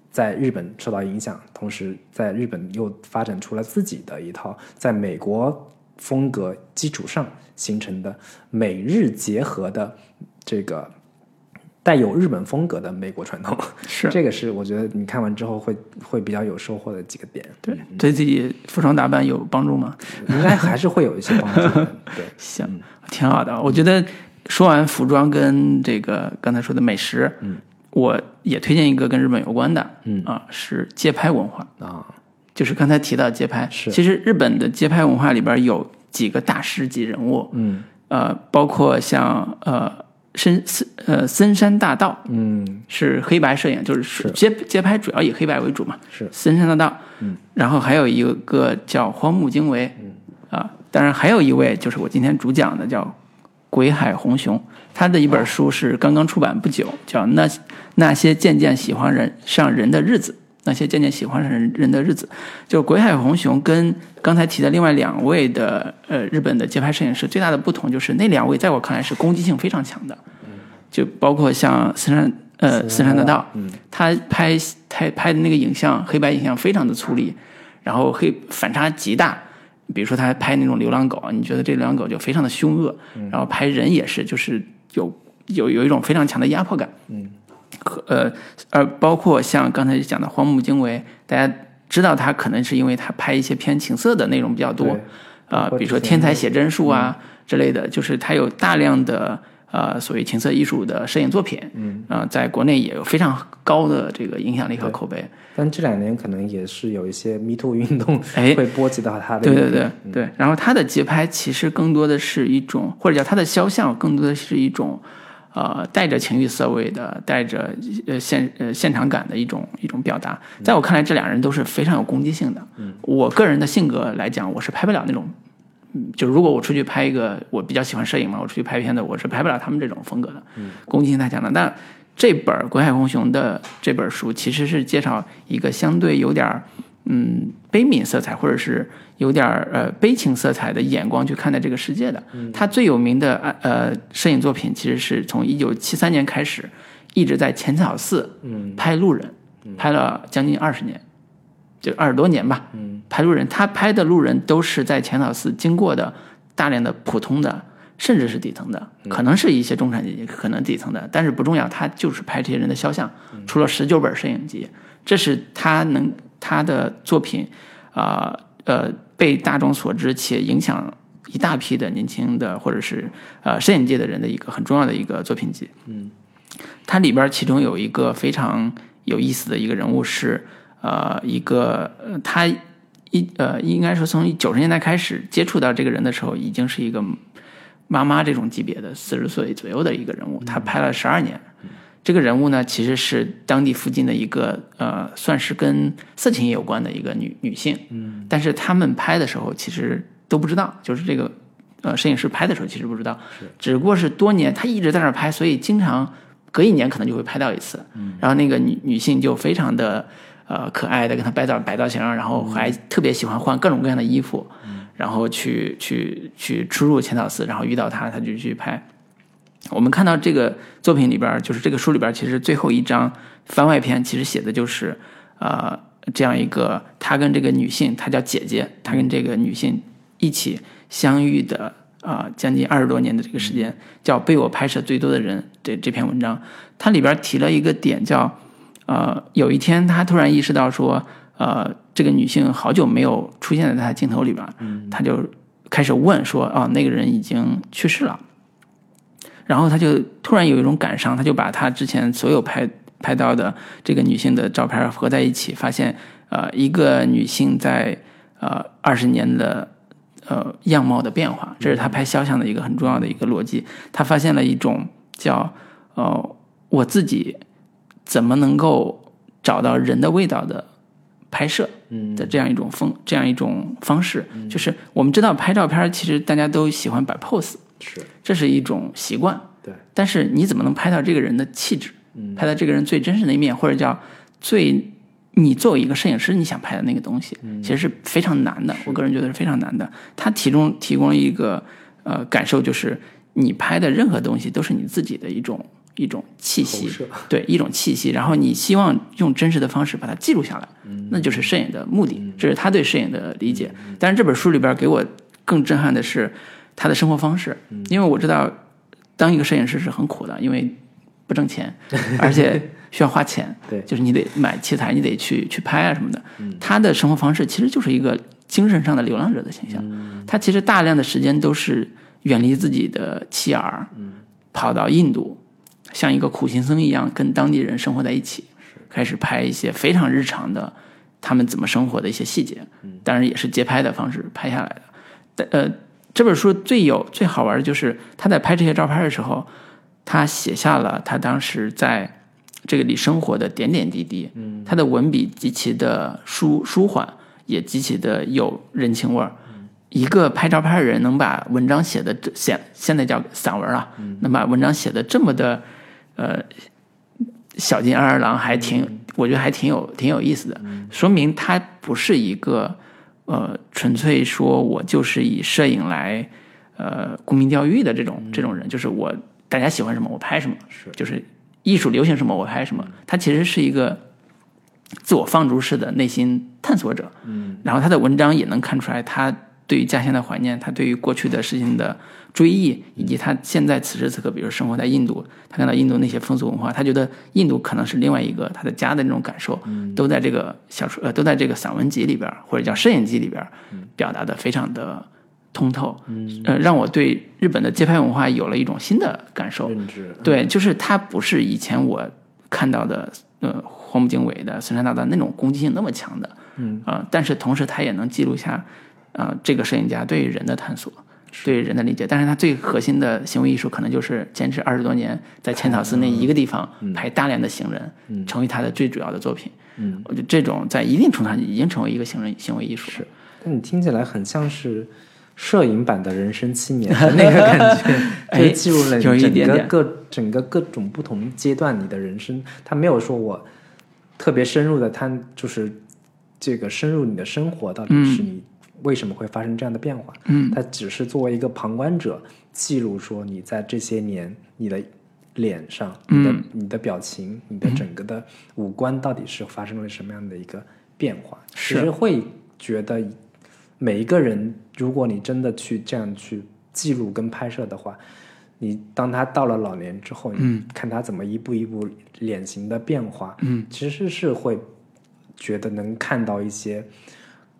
在日本受到影响，同时在日本又发展出了自己的一套在美国风格基础上形成的美日结合的这个。带有日本风格的美国传统，是这个是我觉得你看完之后会会比较有收获的几个点，对，对自己服装打扮有帮助吗？<laughs> 应该还是会有一些帮助的。对，<laughs> 行，挺好的。我觉得说完服装跟这个刚才说的美食，嗯，我也推荐一个跟日本有关的，嗯啊，是街拍文化。啊，就是刚才提到街拍，是其实日本的街拍文化里边有几个大师级人物，嗯呃，包括像呃深森呃森山大道嗯，是黑白摄影，就是是。街街拍主要以黑白为主嘛，是。森山大道，嗯，然后还有一个叫荒木经惟，嗯。啊，当然还有一位就是我今天主讲的叫鬼海红雄，他的一本书是刚刚出版不久，叫《那那些渐渐喜欢人上人的日子》。那些渐渐喜欢上人人的日子，就鬼海红熊跟刚才提的另外两位的呃日本的街拍摄影师最大的不同就是那两位在我看来是攻击性非常强的，就包括像森山呃森山大道，嗯他拍拍拍的那个影像黑白影像非常的粗粝，然后黑反差极大。比如说他拍那种流浪狗，你觉得这流浪狗就非常的凶恶，然后拍人也是，就是有有有一种非常强的压迫感。呃而，包括像刚才讲的荒木经惟，大家知道他可能是因为他拍一些偏情色的内容比较多对，啊、比如说天才写真术啊之类的，就是他有大量的呃所谓情色艺术的摄影作品，嗯，呃，在国内也有非常高的这个影响力和口碑。但这两年可能也是有一些 Me Too 运动哎 <laughs> 会波及到他的对对对对，然后他的节拍其实更多的是一种，或者叫他的肖像更多的是一种，呃，带着情欲色味的，带着呃现呃现场感的一种一种表达。在我看来，这两人都是非常有攻击性的。嗯我个人的性格来讲，我是拍不了那种，嗯，就如果我出去拍一个，我比较喜欢摄影嘛，我出去拍片子，我是拍不了他们这种风格的，攻击性太强了。但这本《鬼海红熊》的这本书其实是介绍一个相对有点儿嗯悲悯色彩，或者是有点儿呃悲情色彩的眼光去看待这个世界的。他最有名的呃摄影作品，其实是从一九七三年开始，一直在浅草寺嗯。拍路人，拍了将近二十年，就二十多年吧。嗯。拍路人，他拍的路人都是在浅草寺经过的大量的普通的，甚至是底层的，可能是一些中产阶级，可能底层的，但是不重要，他就是拍这些人的肖像，出了十九本摄影集，这是他能他的作品，啊呃被大众所知且影响一大批的年轻的或者是呃摄影界的人的一个很重要的一个作品集。嗯，它里边其中有一个非常有意思的一个人物是呃一个呃他一呃应该说从九十年代开始接触到这个人的时候，已经是一个妈妈这种级别的四十岁左右的一个人物，他拍了十二年。这个人物呢，其实是当地附近的一个呃，算是跟色情业有关的一个女女性。嗯，但是他们拍的时候其实都不知道，就是这个呃摄影师拍的时候其实不知道，只不过是多年他一直在那儿拍，所以经常隔一年可能就会拍到一次。嗯，然后那个女女性就非常的呃可爱的跟他摆造摆造型，然后还特别喜欢换各种各样的衣服，嗯然后去去去出入浅草寺，然后遇到他他就去拍。我们看到这个作品里边儿，就是这个书里边儿，其实最后一章番外篇，其实写的就是，呃，这样一个他跟这个女性，她叫姐姐，他跟这个女性一起相遇的啊、将近二十多年的这个时间，叫被我拍摄最多的人这这篇文章，它里边儿提了一个点叫，呃，有一天他突然意识到说，呃，这个女性好久没有出现在他镜头里边儿，他就开始问说，哦，那个人已经去世了。然后他就突然有一种感伤，他就把他之前所有拍拍到的这个女性的照片合在一起，发现呃一个女性在呃二十年的呃样貌的变化，这是他拍肖像的一个很重要的一个逻辑。他发现了一种叫呃我自己怎么能够找到人的味道的拍摄嗯的这样一种风这样一种方式，就是我们知道拍照片其实大家都喜欢摆 pose。是。这是一种习惯，对，但是你怎么能拍到这个人的气质，嗯。拍到这个人最真实的一面，或者叫最你作为一个摄影师你想拍的那个东西，其实是非常难的。我个人觉得是非常难的。他提供提供了一个呃感受，就是你拍的任何东西都是你自己的一种一种气息对一种气息，然后你希望用真实的方式把它记录下来，那就是摄影的目的，这是他对摄影的理解。但是这本书里边给我更震撼的是他的生活方式，因为我知道当一个摄影师是很苦的，因为不挣钱，<laughs> 而且需要花钱，对。就是你得买器材，你得去去拍啊什么的。他的生活方式其实就是一个精神上的流浪者的形象，他其实大量的时间都是远离自己的妻儿，跑到印度，像一个苦行僧一样跟当地人生活在一起，开始拍一些非常日常的他们怎么生活的一些细节，当然也是街拍的方式拍下来的。但呃，这本书最有最好玩的就是他在拍这些照片的时候，他写下了他当时在这个里生活的点点滴滴。嗯，他的文笔极其的舒舒缓，也极其的有人情味儿。一个拍照片的人能把文章写的这现现在叫散文啊，能把文章写的这么的呃小金二郎，还挺我觉得还挺有挺有意思的，说明他不是一个呃纯粹说我就是以摄影来呃沽名钓誉的这种这种人，就是我大家喜欢什么我拍什么，是。就是艺术流行什么我拍什么，他其实是一个自我放逐式的内心探索者，嗯，然后他的文章也能看出来他对于家乡的怀念，他对于过去的事情的追忆，以及他现在此时此刻，比如生活在印度，他看到印度那些风俗文化，他觉得印度可能是另外一个他的家的那种感受，都在这个小说呃都在这个散文集里边儿或者叫摄影集里边儿表达的非常的通透，呃，让我对日本的街拍文化有了一种新的感受。对，就是它不是以前我看到的，呃，荒木经惟的森山大道那种攻击性那么强的，嗯，啊、但是同时他也能记录下，啊，这个摄影家对人的探索，对人的理解。但是他最核心的行为艺术，可能就是坚持二十多年，在浅草寺那一个地方拍大量的行人，成为他的最主要的作品。嗯，我觉得这种在一定程度上已经成为一个行人行为艺术是。但你听起来很像是摄影版的人生七年的那个感觉，<laughs> 哎就是记录了整个各整个各种不同阶段你的人生。他没有说我特别深入的，他就是这个深入你的生活，到底是你为什么会发生这样的变化？嗯，他只是作为一个旁观者记录说你在这些年你的。脸上，你的、嗯你的表情，你的整个的五官到底是发生了什么样的一个变化？是其实会觉得每一个人，如果你真的去这样去记录跟拍摄的话，你当他到了老年之后，嗯你看他怎么一步一步脸型的变化，嗯，其实是会觉得能看到一些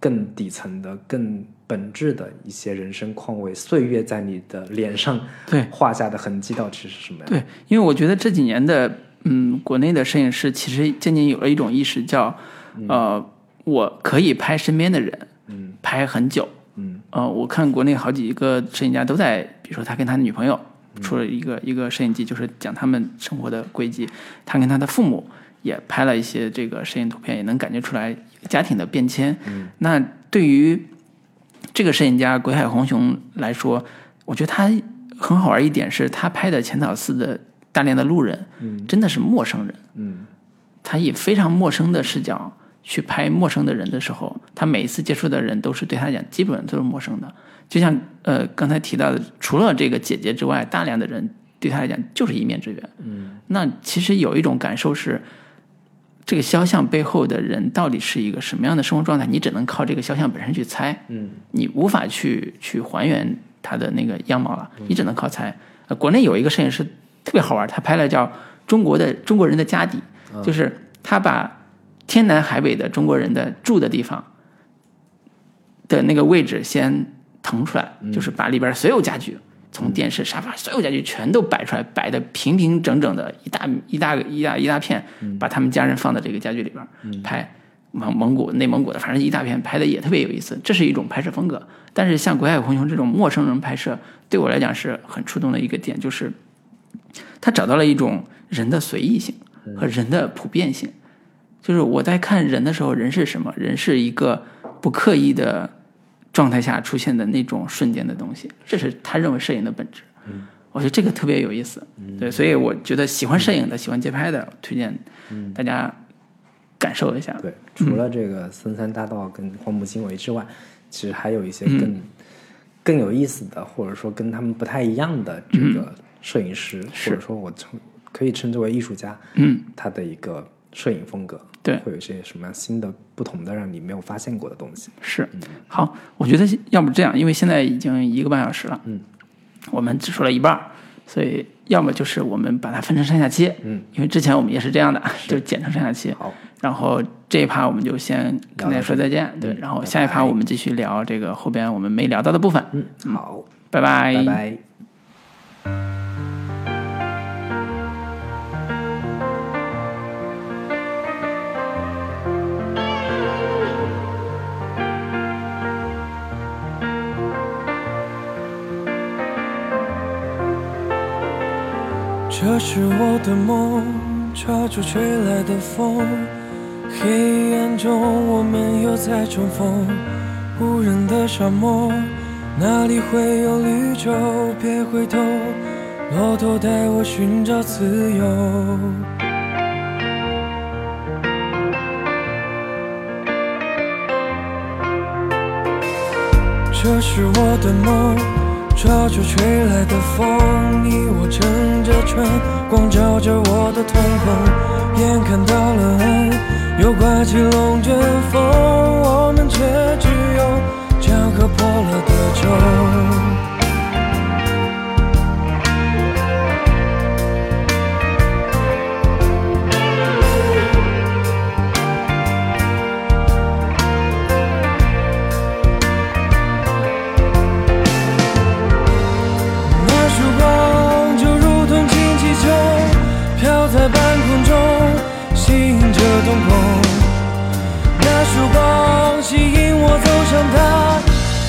更底层的、更本质的一些人生况味，岁月在你的脸上对画下的痕迹到底是什么样？对，因为我觉得这几年的嗯，国内的摄影师其实渐渐有了一种意识，叫呃，我可以拍身边的人，嗯拍很久。嗯呃，我看国内好几个摄影家都在，比如说他跟他的女朋友出了一个、一个摄影集，就是讲他们生活的轨迹。他跟他的父母也拍了一些这个摄影图片，也能感觉出来家庭的变迁。嗯那对于这个摄影家鬼海红雄来说，我觉得他很好玩一点是他拍的浅草寺的大量的路人，嗯真的是陌生人。嗯他以非常陌生的视角去拍陌生的人的时候，他每一次接触的人都是对他讲基本都是陌生的。就像呃刚才提到的，除了这个姐姐之外，大量的人对他来讲就是一面之缘。嗯那其实有一种感受是，这个肖像背后的人到底是一个什么样的生活状态，你只能靠这个肖像本身去猜，嗯。你无法去去还原他的那个样貌了，你只能靠猜。呃，国内有一个摄影师特别好玩，他拍了叫中国的中国人的家底，就是他把天南海北的中国人的住的地方的那个位置先腾出来，就是把里边所有家具，从电视、沙发所有家具全都摆出来，摆的平平整整的一大一大一大一大片，把他们家人放在这个家具里边拍。蒙蒙古、内蒙古的，反正一大片拍的也特别有意思，这是一种拍摄风格。但是像《鬼海红熊》这种陌生人拍摄，对我来讲是很触动的一个点，就是他找到了一种人的随意性和人的普遍性。就是我在看人的时候，人是什么？人是一个不刻意的状态下出现的那种瞬间的东西，这是他认为摄影的本质。我觉得这个特别有意思。对，所以我觉得喜欢摄影的、喜欢街拍的，推荐大家感受一下。对，除了这个森山大道跟荒木经惟之外，其实还有一些更、更有意思的，或者说跟他们不太一样的这个摄影师，或者说我称可以称之为艺术家，嗯，他的一个摄影风格，对。会有一些什么样新的、不同的，让你没有发现过的东西。是，好，我觉得要不这样，因为现在已经一个半小时了，嗯，我们只说了一半儿，所以要么就是我们把它分成上下期，嗯，因为之前我们也是这样的，就剪成上下期，好，然后这一趴我们就先跟大家说再见，对，嗯然后下一趴我们继续聊这个后边我们没聊到的部分，嗯，好，拜拜，拜拜。这是我的梦，抓住吹来的风，黑暗中我们又在重逢。无人的沙漠，哪里会有绿洲？别回头，骆驼带我寻找自由。这是我的梦，抓住吹来的风，你我乘着船，光照着我的瞳孔，眼看到了岸，又刮起龙卷风，我们却只有江河破了的舟。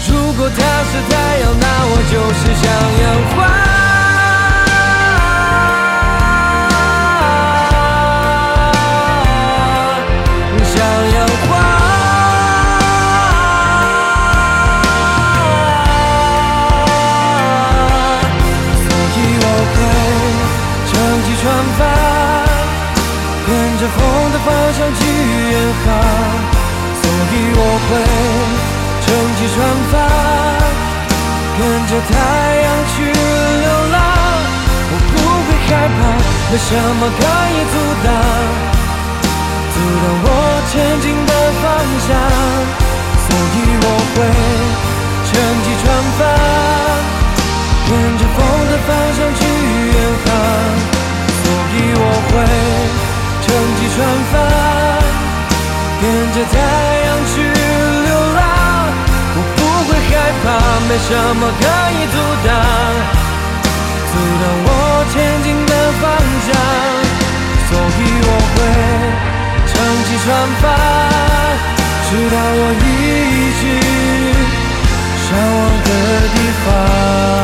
如果他是太阳，那我就是向阳花。没什么可以阻挡。阻挡我前进的方向，所以我会乘机穿帆，跟着风的方向去远航。所以我会乘机穿帆，跟着太阳去流浪。我不会害怕，没什么可以阻挡，阻挡我所以我会撑起船帆，直到我一直向往的地方。